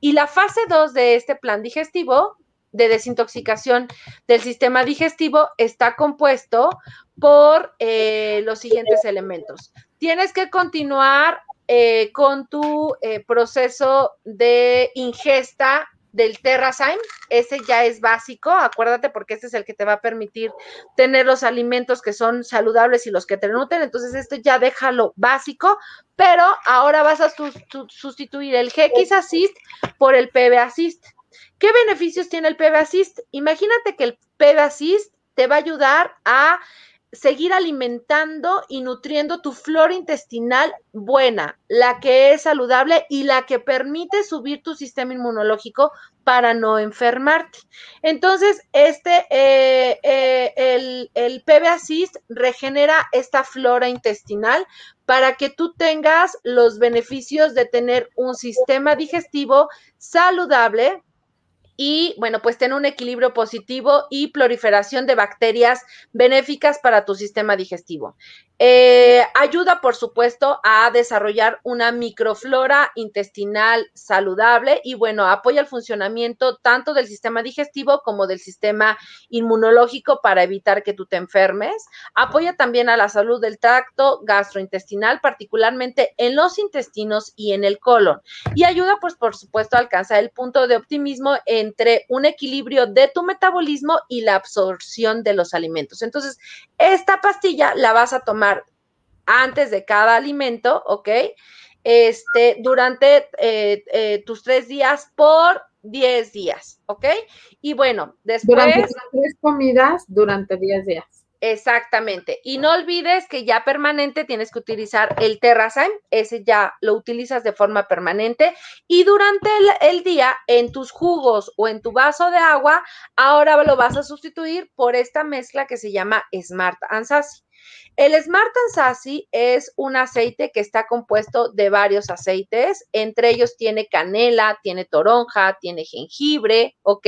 Y la fase 2 de este plan digestivo de desintoxicación del sistema digestivo está compuesto por eh, los siguientes elementos. Tienes que continuar eh, con tu eh, proceso de ingesta del Terrazyme, ese ya es básico, acuérdate porque este es el que te va a permitir tener los alimentos que son saludables y los que te nutren, entonces esto ya déjalo básico, pero ahora vas a sustituir el GX Assist por el PB Assist. ¿Qué beneficios tiene el PB Assist? Imagínate que el PB Assist te va a ayudar a seguir alimentando y nutriendo tu flora intestinal buena, la que es saludable y la que permite subir tu sistema inmunológico para no enfermarte. Entonces, este, eh, eh, el, el PB Assist regenera esta flora intestinal para que tú tengas los beneficios de tener un sistema digestivo saludable, y bueno, pues tener un equilibrio positivo y proliferación de bacterias benéficas para tu sistema digestivo. Eh, ayuda, por supuesto, a desarrollar una microflora intestinal saludable y, bueno, apoya el funcionamiento tanto del sistema digestivo como del sistema inmunológico para evitar que tú te enfermes. Apoya también a la salud del tracto gastrointestinal, particularmente en los intestinos y en el colon. Y ayuda, pues, por supuesto, a alcanzar el punto de optimismo entre un equilibrio de tu metabolismo y la absorción de los alimentos. Entonces, esta pastilla la vas a tomar antes de cada alimento, ¿ok? Este, durante eh, eh, tus tres días por 10 días, ¿ok? Y bueno, después...
Durante tres comidas durante 10 días.
Exactamente. Y no olvides que ya permanente tienes que utilizar el Terrazyme, ese ya lo utilizas de forma permanente. Y durante el, día, en tus jugos o en tu vaso de agua, ahora lo vas a sustituir por esta mezcla que se llama Smart Ansasi. El Smart Ansasi es un aceite que está compuesto de varios aceites, entre ellos tiene canela, tiene toronja, tiene jengibre, ¿ok?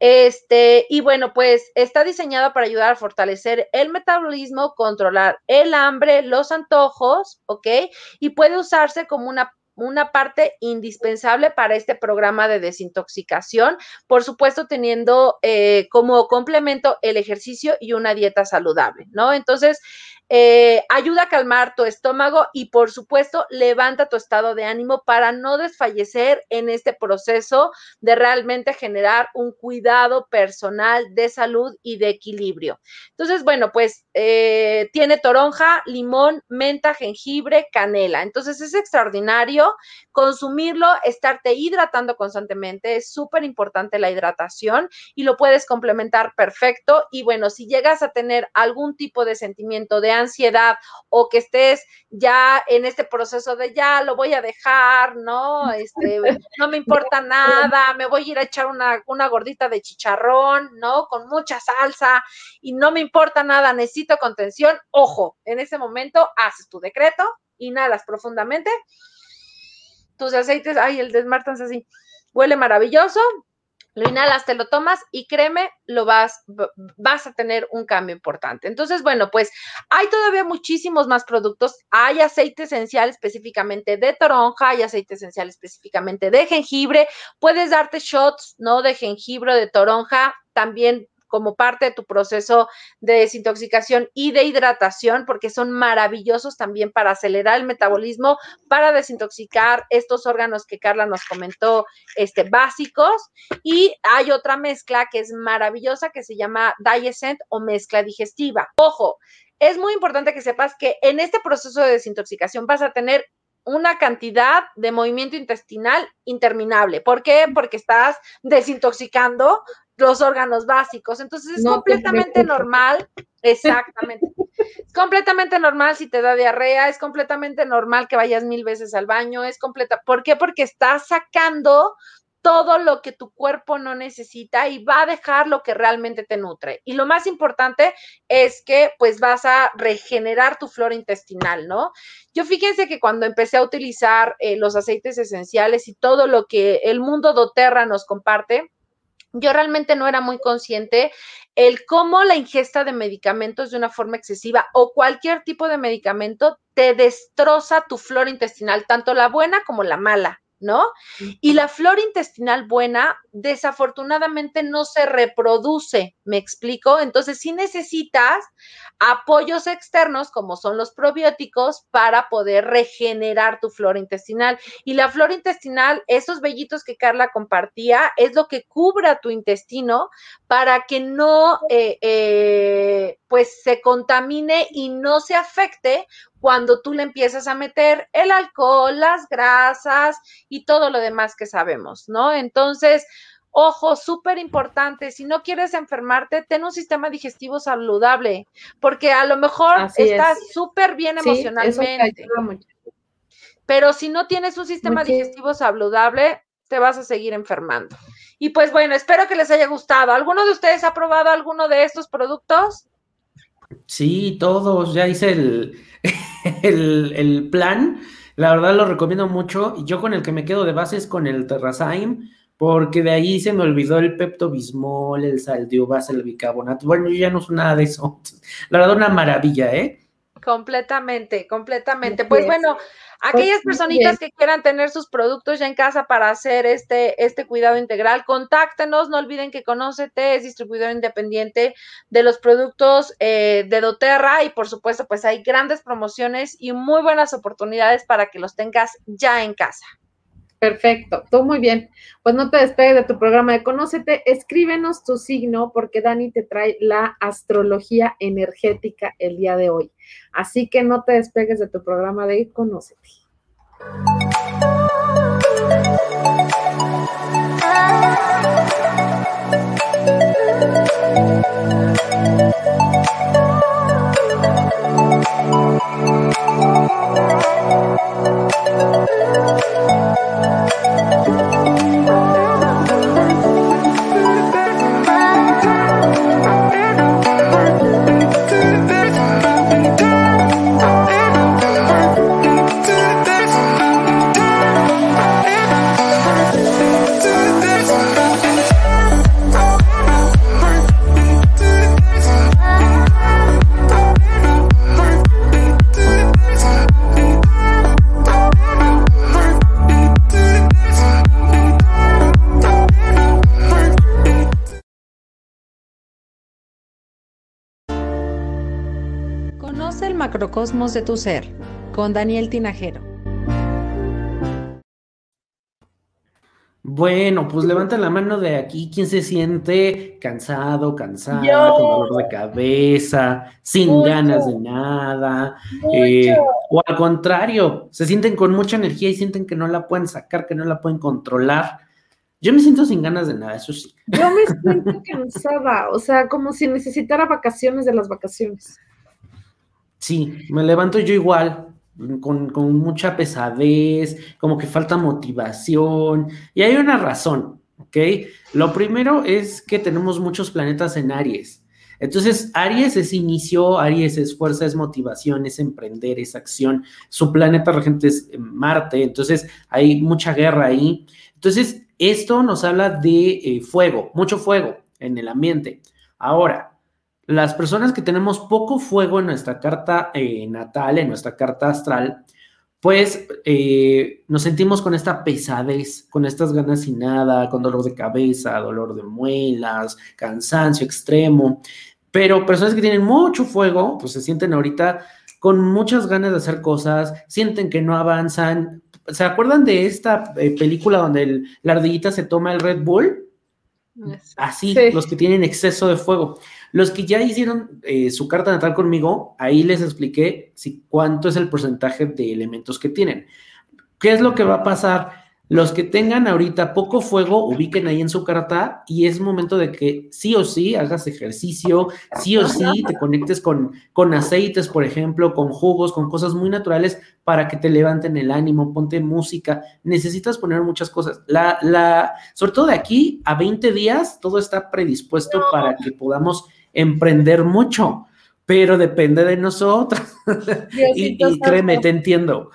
Este, y bueno, pues está diseñado para ayudar a fortalecer el metabolismo, controlar el hambre, los antojos, ¿ok? Y puede usarse como una una parte indispensable para este programa de desintoxicación, por supuesto teniendo eh, como complemento el ejercicio y una dieta saludable, ¿no? Entonces, eh, ayuda a calmar tu estómago y por supuesto levanta tu estado de ánimo para no desfallecer en este proceso de realmente generar un cuidado personal de salud y de equilibrio. Entonces, bueno, pues eh, tiene toronja, limón, menta, jengibre, canela. Entonces es extraordinario consumirlo, estarte hidratando constantemente. Es súper importante la hidratación y lo puedes complementar perfecto. Y bueno, si llegas a tener algún tipo de sentimiento de ansiedad o que estés ya en este proceso de ya lo voy a dejar, ¿no? *laughs* Este, no me importa nada, me voy a ir a echar una, una gordita de chicharrón, ¿no? Con mucha salsa y no me importa nada, necesito contención. Ojo, en ese momento haces tu decreto, inhalas profundamente, tus aceites, ay, el desmartanse así, huele maravilloso, lo inhalas, te lo tomas y créeme, lo vas, vas a tener un cambio importante. Entonces, bueno, pues hay todavía muchísimos más productos. Hay aceite esencial específicamente de toronja, hay aceite esencial específicamente de jengibre. Puedes darte shots, ¿no? De jengibre, de toronja. También como parte de tu proceso de desintoxicación y de hidratación, porque son maravillosos también para acelerar el metabolismo, para desintoxicar estos órganos que Carla nos comentó, este, básicos. Y hay otra mezcla que es maravillosa que se llama Diascent o mezcla digestiva. Ojo, es muy importante que sepas que en este proceso de desintoxicación vas a tener una cantidad de movimiento intestinal interminable. ¿Por qué? Porque estás desintoxicando los órganos básicos. Entonces es completamente normal, exactamente. es completamente normal si te da diarrea, es completamente normal que vayas mil veces al baño, es completa. ¿Por qué? Porque estás sacando todo lo que tu cuerpo no necesita y va a dejar lo que realmente te nutre. Y lo más importante es que pues vas a regenerar tu flora intestinal, ¿no? Yo fíjense que cuando empecé a utilizar eh, los aceites esenciales y todo lo que el mundo doTERRA nos comparte, yo realmente no era muy consciente el cómo la ingesta de medicamentos de una forma excesiva o cualquier tipo de medicamento te destroza tu flora intestinal, tanto la buena como la mala. ¿No? Y la flora intestinal buena desafortunadamente no se reproduce, ¿me explico? Entonces sí necesitas apoyos externos como son los probióticos para poder regenerar tu flora intestinal. Y la flora intestinal, esos vellitos que Carla compartía, es lo que cubra tu intestino para que no, eh, eh, pues, se contamine y no se afecte cuando tú le empiezas a meter el alcohol, las grasas y todo lo demás que sabemos, ¿no? Entonces, Ojo, súper importante, si no quieres enfermarte, ten un sistema digestivo saludable, porque a lo mejor estás súper bien emocionalmente. pero si no tienes un sistema digestivo saludable, te vas a seguir enfermando. Y pues bueno, espero que les haya gustado. ¿Alguno de ustedes ha probado alguno de estos productos?
Sí, todos. Ya hice el, *laughs* el, plan. La verdad lo recomiendo mucho. Y yo con el que me quedo de base es con el Terrazyme, porque de ahí se me olvidó el Pepto Bismol, el sal de uvas, el bicarbonato. Bueno, yo ya no uso nada de eso. *laughs* La verdad, una maravilla, ¿eh?
Completamente, completamente. Pues bueno, pues aquellas personitas que quieran tener sus productos ya en casa para hacer este, este cuidado integral, contáctenos, no olviden que Conócete es distribuidor independiente de los productos eh, de doTERRA y por supuesto pues hay grandes promociones y muy buenas oportunidades para que los tengas ya en casa.
Perfecto, tú muy bien. Pues no te despegues de tu programa de Conócete, escríbenos tu signo porque Dani te trae la astrología energética el día de hoy. Así que no te despegues de tu programa de Conócete. Ah. Thank you.
Macrocosmos de tu ser, con Daniel Tinajero.
Bueno, pues levanta la mano de aquí. ¿Quién se siente cansado, cansada, con dolor de cabeza, sin ganas de nada? Eh, o al contrario, se sienten con mucha energía y sienten que no la pueden sacar, que no la pueden controlar. Yo me siento sin ganas de nada, eso sí.
Yo me siento *laughs* cansada, o sea, como si necesitara vacaciones de las vacaciones.
Sí, me levanto yo igual, con, mucha pesadez, como que falta motivación. Y hay una razón, ¿ok? Lo primero es que tenemos muchos planetas en Aries. Entonces, Aries es inicio, Aries es fuerza, es motivación, es emprender, es acción. Su planeta regente es Marte, entonces hay mucha guerra ahí. Entonces, esto nos habla de eh, fuego, mucho fuego en el ambiente. Ahora, las personas que tenemos poco fuego en nuestra carta eh, natal, en nuestra carta astral, pues eh, nos sentimos con esta pesadez, con estas ganas sin nada, con dolor de cabeza, dolor de muelas, cansancio extremo. Pero personas que tienen mucho fuego, pues se sienten ahorita con muchas ganas de hacer cosas, sienten que no avanzan. ¿Se acuerdan de esta eh, película donde la ardillita se toma el Red Bull? Así, los que tienen exceso de fuego. Los que ya hicieron eh, su carta natal conmigo, ahí les expliqué si, cuánto es el porcentaje de elementos que tienen. ¿Qué es lo que va a pasar? Los que tengan ahorita poco fuego, ubiquen ahí en su carta y es momento de que sí o sí hagas ejercicio, sí o sí te conectes con, con aceites, por ejemplo, con jugos, con cosas muy naturales para que te levanten el ánimo, ponte música. Necesitas poner muchas cosas. La, la, sobre todo de aquí a 20 días, todo está predispuesto para que podamos emprender mucho, pero depende de nosotros. y, créeme, te entiendo.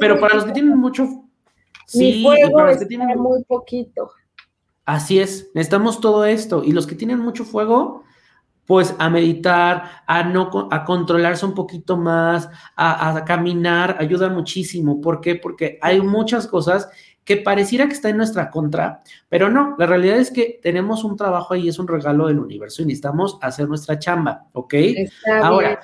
pero para los que tienen mucho...
Sí, para los que tienen muy poquito.
Así es, necesitamos todo esto. Y los que tienen mucho fuego, pues a meditar, a no a controlarse un poquito más, a, a, caminar, ayuda muchísimo. ¿Por qué? Porque hay muchas cosas que pareciera que está en nuestra contra, pero no, la realidad es que tenemos un trabajo ahí, es un regalo del universo y necesitamos hacer nuestra chamba, ¿ok? Ahora,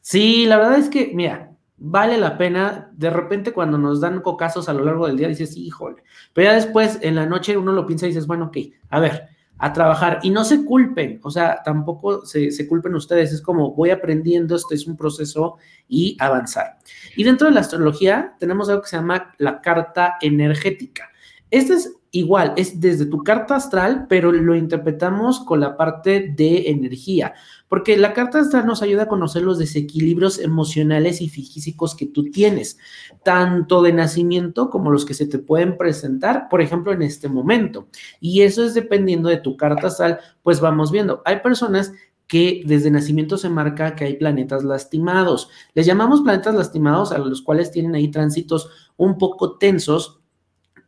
sí, la verdad es que, mira, vale la pena, de repente cuando nos dan cocazos a lo largo del día dices, híjole, pero ya después en la noche uno lo piensa y dices, bueno, ok, a ver, a trabajar y no se culpen, o sea, tampoco se, se, culpen ustedes, es como voy aprendiendo, esto es un proceso y avanzar. Y dentro de la astrología tenemos algo que se llama la carta energética. Esta es igual, es desde tu carta astral, pero lo interpretamos con la parte de energía, porque la carta astral nos ayuda a conocer los desequilibrios emocionales y físicos que tú tienes, tanto de nacimiento como los que se te pueden presentar, por ejemplo, en este momento. Y eso es dependiendo de tu carta astral, pues vamos viendo. Hay personas que desde nacimiento se marca que hay planetas lastimados. Les llamamos planetas lastimados a los cuales tienen ahí tránsitos un poco tensos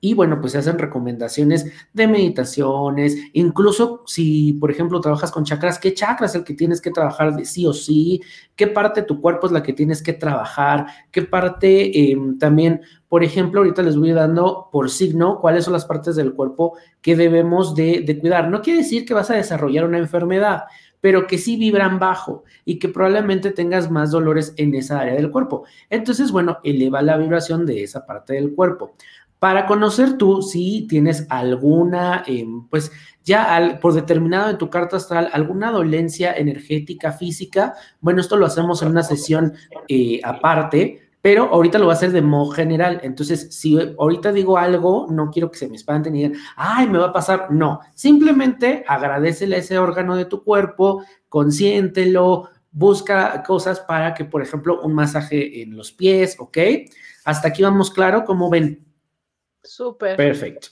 y bueno, pues se hacen recomendaciones de meditaciones, incluso si, por ejemplo, trabajas con chakras, ¿qué chakra es el que tienes que trabajar de sí o sí? ¿Qué parte de tu cuerpo es la que tienes que trabajar? ¿Qué parte em, también, por ejemplo, ahorita les voy dando por signo cuáles son las partes del cuerpo que debemos de, de cuidar? No quiere decir que vas a desarrollar una enfermedad, pero que sí vibran bajo y que probablemente tengas más dolores en esa área del cuerpo. Entonces, bueno, eleva la vibración de esa parte del cuerpo para conocer tú si tienes alguna, em, pues ya por determinado en tu carta astral, alguna dolencia energética, física. Bueno, esto lo hacemos en una sesión eh, aparte, pero ahorita lo va a hacer de modo general. Entonces, si ahorita digo algo, no quiero que se me espanten y digan, ay, me va a pasar. No, simplemente agradecele a ese órgano de tu cuerpo, consiéntelo, busca cosas para que, por ejemplo, un masaje en los pies, ¿ok? Hasta aquí vamos claro, como ven.
Súper.
Perfecto.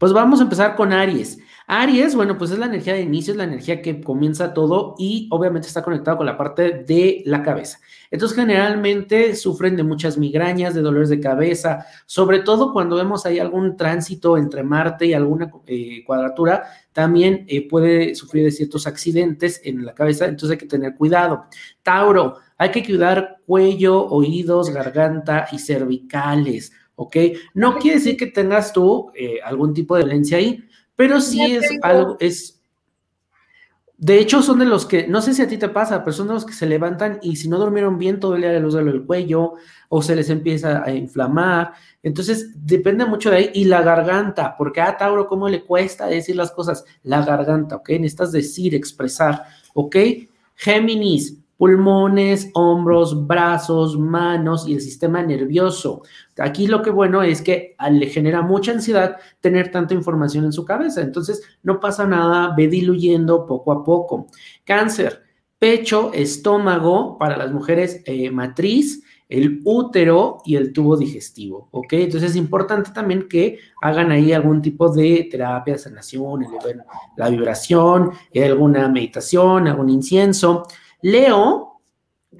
Pues vamos a empezar con Aries. Aries, bueno, pues es la energía de inicio, es la energía que comienza todo y obviamente está conectado con la parte de la cabeza. Entonces, generalmente sufren de muchas migrañas, de dolores de cabeza, sobre todo cuando vemos ahí algún tránsito entre Marte y alguna eh, cuadratura, también eh, puede sufrir de ciertos accidentes en la cabeza, entonces hay que tener cuidado. Tauro, hay que cuidar cuello, oídos, garganta y cervicales. ¿Ok? No quiere decir que tengas tú eh, algún tipo de violencia ahí, pero sí es algo, es... De hecho, son de los que, no sé si a ti te pasa, pero son de los que se levantan y si no durmieron bien todo el día les duele el cuello o se les empieza a inflamar. Entonces, depende mucho de ahí. Y la garganta, porque a ah, Tauro, ¿cómo le cuesta decir las cosas? La garganta, ¿ok? Necesitas decir, expresar, ¿ok? Géminis, pulmones, hombros, brazos, manos y el sistema nervioso. Aquí lo que bueno es que le genera mucha ansiedad tener tanta información en su cabeza. Entonces, no pasa nada, ve diluyendo poco a poco. Cáncer, pecho, estómago para las mujeres, eh, matriz, el útero y el tubo digestivo, ¿ok? Entonces es importante también que hagan ahí algún tipo de terapia, sanación, la vibración, alguna meditación, algún incienso. Leo,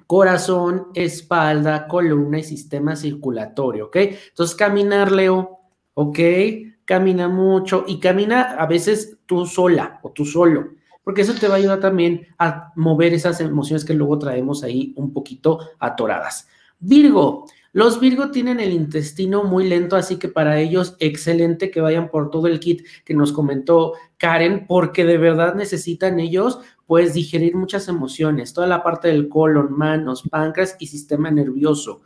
corazón, espalda, columna y sistema circulatorio, ¿ok? Entonces, caminar, Leo, ¿ok? Camina mucho y camina a veces tú sola o tú solo, porque eso te va a ayudar también a mover esas emociones que luego traemos ahí un poquito atoradas. Virgo, los Virgo tienen el intestino muy lento, así que para ellos excelente que vayan por todo el kit que nos comentó Karen, porque de verdad necesitan ellos pues digerir muchas emociones, toda la parte del colon, manos, páncreas y sistema nervioso.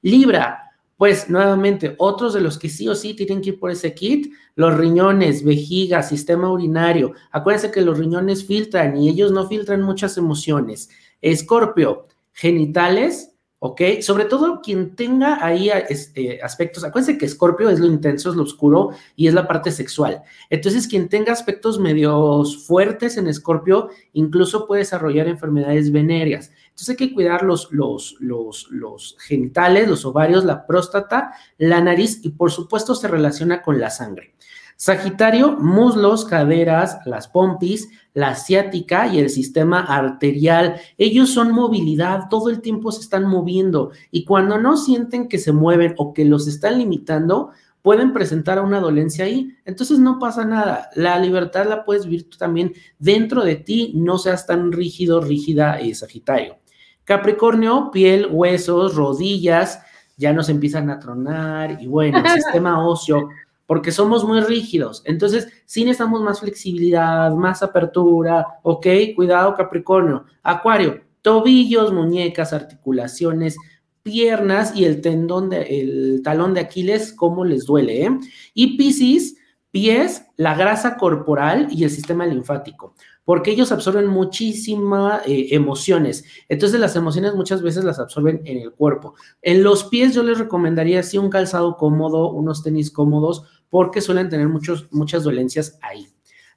Libra, pues nuevamente, otros de los que sí o sí tienen que ir por ese kit, los riñones, vejiga, sistema urinario. Acuérdense que los riñones filtran y ellos no filtran muchas emociones. Escorpio, genitales, ¿ok? Sobre todo quien tenga ahí este, aspectos, acuérdense que Escorpio es lo intenso, es lo oscuro y es la parte sexual. Entonces, quien tenga aspectos medios fuertes en Escorpio, incluso puede desarrollar enfermedades venéreas. Entonces hay que cuidar los, los, los, los genitales, los ovarios, la próstata, la nariz y por supuesto se relaciona con la sangre. Sagitario, muslos, caderas, las pompis, la ciática y el sistema arterial. Ellos son movilidad, todo el tiempo se están moviendo y cuando no sienten que se mueven o que los están limitando, pueden presentar una dolencia ahí. Entonces no pasa nada. La libertad la puedes vivir tú también dentro de ti. No seas tan rígido, rígida, y Sagitario. Capricornio, piel, huesos, rodillas, ya nos empiezan a tronar y bueno, *laughs* sistema óseo porque somos muy rígidos. Entonces, sí necesitamos más flexibilidad, más apertura, ¿ok? Cuidado, Capricornio. Acuario, tobillos, muñecas, articulaciones, piernas y el tendón, de, el talón de Aquiles, cómo les duele, ¿eh? Y Piscis, pies, la grasa corporal y el sistema linfático porque ellos absorben muchísimas eh, emociones. Entonces las emociones muchas veces las absorben en el cuerpo. En los pies yo les recomendaría sí un calzado cómodo, unos tenis cómodos, porque suelen tener muchos, muchas dolencias ahí.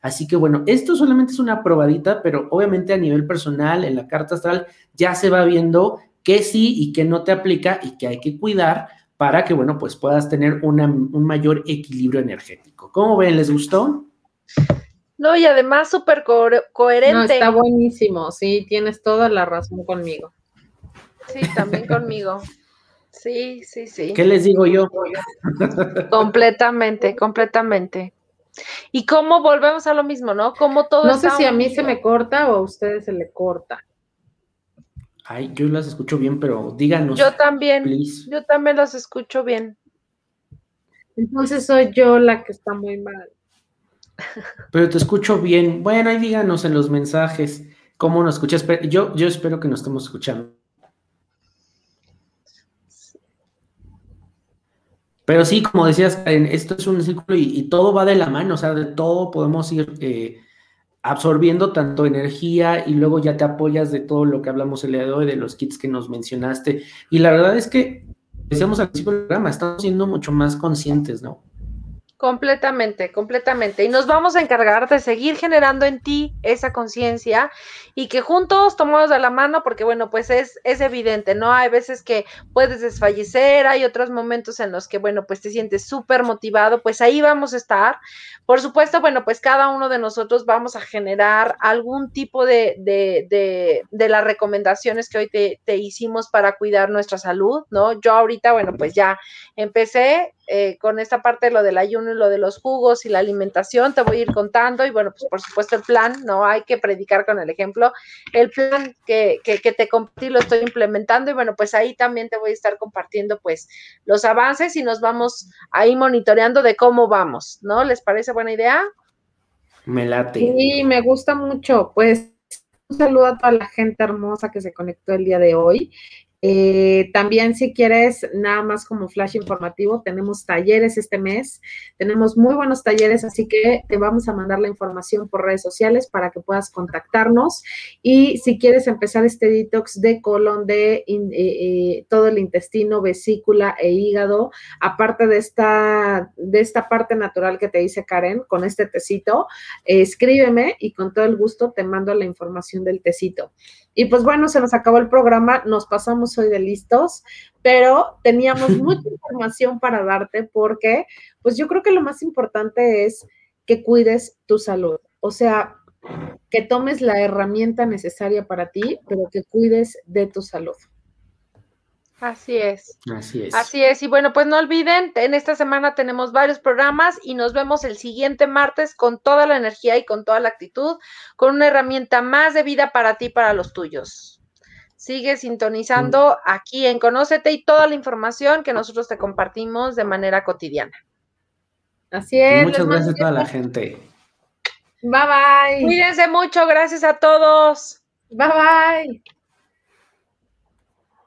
Así que bueno, esto solamente es una probadita, pero obviamente a nivel personal, en la carta astral, ya se va viendo qué sí y qué no te aplica y que hay que cuidar para que, bueno, pues puedas tener un mayor equilibrio energético. ¿Cómo ven? ¿Les gustó?
No, y además súper coherente. No,
está buenísimo, sí, tienes toda la razón conmigo.
Sí, también conmigo. Sí, sí, sí.
¿Qué les digo yo? *laughs*
completamente, completamente. Y cómo volvemos a lo mismo, ¿no? Como todo.
No sé si a mí se me corta o a ustedes se le corta.
Ay, yo las escucho bien, pero díganos.
Yo también. Yo también las escucho bien.
Entonces soy yo la que está muy mal.
Pero te escucho bien. Bueno, ahí díganos en los mensajes cómo nos escuchas. Yo, yo espero que nos estemos escuchando. Pero sí, como decías, esto es un círculo y, todo va de la mano, o sea, de todo podemos ir eh, absorbiendo tanto energía y luego ya te apoyas de todo lo que hablamos el día de hoy, de los kits que nos mencionaste. Y la verdad es que, decíamos al principio del programa, estamos siendo mucho más conscientes, ¿no?
Completamente, completamente. Y nos vamos a encargar de seguir generando en ti esa conciencia y que juntos tomamos de la mano, porque bueno, pues es, es evidente, ¿no? Hay veces que puedes desfallecer, hay otros momentos en los que, bueno, pues te sientes súper motivado, pues ahí vamos a estar. Por supuesto, bueno, pues cada uno de nosotros vamos a generar algún tipo de, de, de, de las recomendaciones que hoy te, te hicimos para cuidar nuestra salud, ¿no? Yo ahorita, bueno, pues ya empecé eh, con esta parte de lo del ayuno y lo de los jugos y la alimentación, te voy a ir contando y bueno, pues por supuesto el plan, no hay que predicar con el ejemplo, el plan que, que, que te compartí lo estoy implementando y bueno, pues ahí también te voy a estar compartiendo pues los avances y nos vamos ahí monitoreando de cómo vamos, ¿no? ¿Les parece buena idea?
Me late.
Sí, me gusta mucho, pues Un saludo a toda la gente hermosa que se conectó el día de hoy. Eh, también si quieres, nada más como flash informativo, tenemos talleres este mes, tenemos muy buenos talleres, así que te vamos a mandar la información por redes sociales para que puedas contactarnos. Y si quieres empezar este detox de colon, de eh, eh, todo el intestino, vesícula e hígado, aparte de esta, de esta parte natural que te dice Karen, con este tecito, escríbeme y con todo el gusto te mando la información del tecito. Y pues bueno, se nos acabó el programa, nos pasamos hoy de listos, pero teníamos *laughs* mucha información para darte porque pues yo creo que lo más importante es que cuides tu salud. O sea, que tomes la herramienta necesaria para ti, pero que cuides de tu salud.
Así es.
Así es.
Así es. Y bueno, pues no olviden, en esta semana tenemos varios programas y nos vemos el siguiente martes con toda la energía y con toda la actitud, con una herramienta más de vida para ti y para los tuyos. Sigue sintonizando aquí en Conócete y toda la información que nosotros te compartimos de manera cotidiana.
Así es.
Muchas gracias a toda la gente.
Bye bye.
Cuídense mucho, gracias a todos.
Bye bye.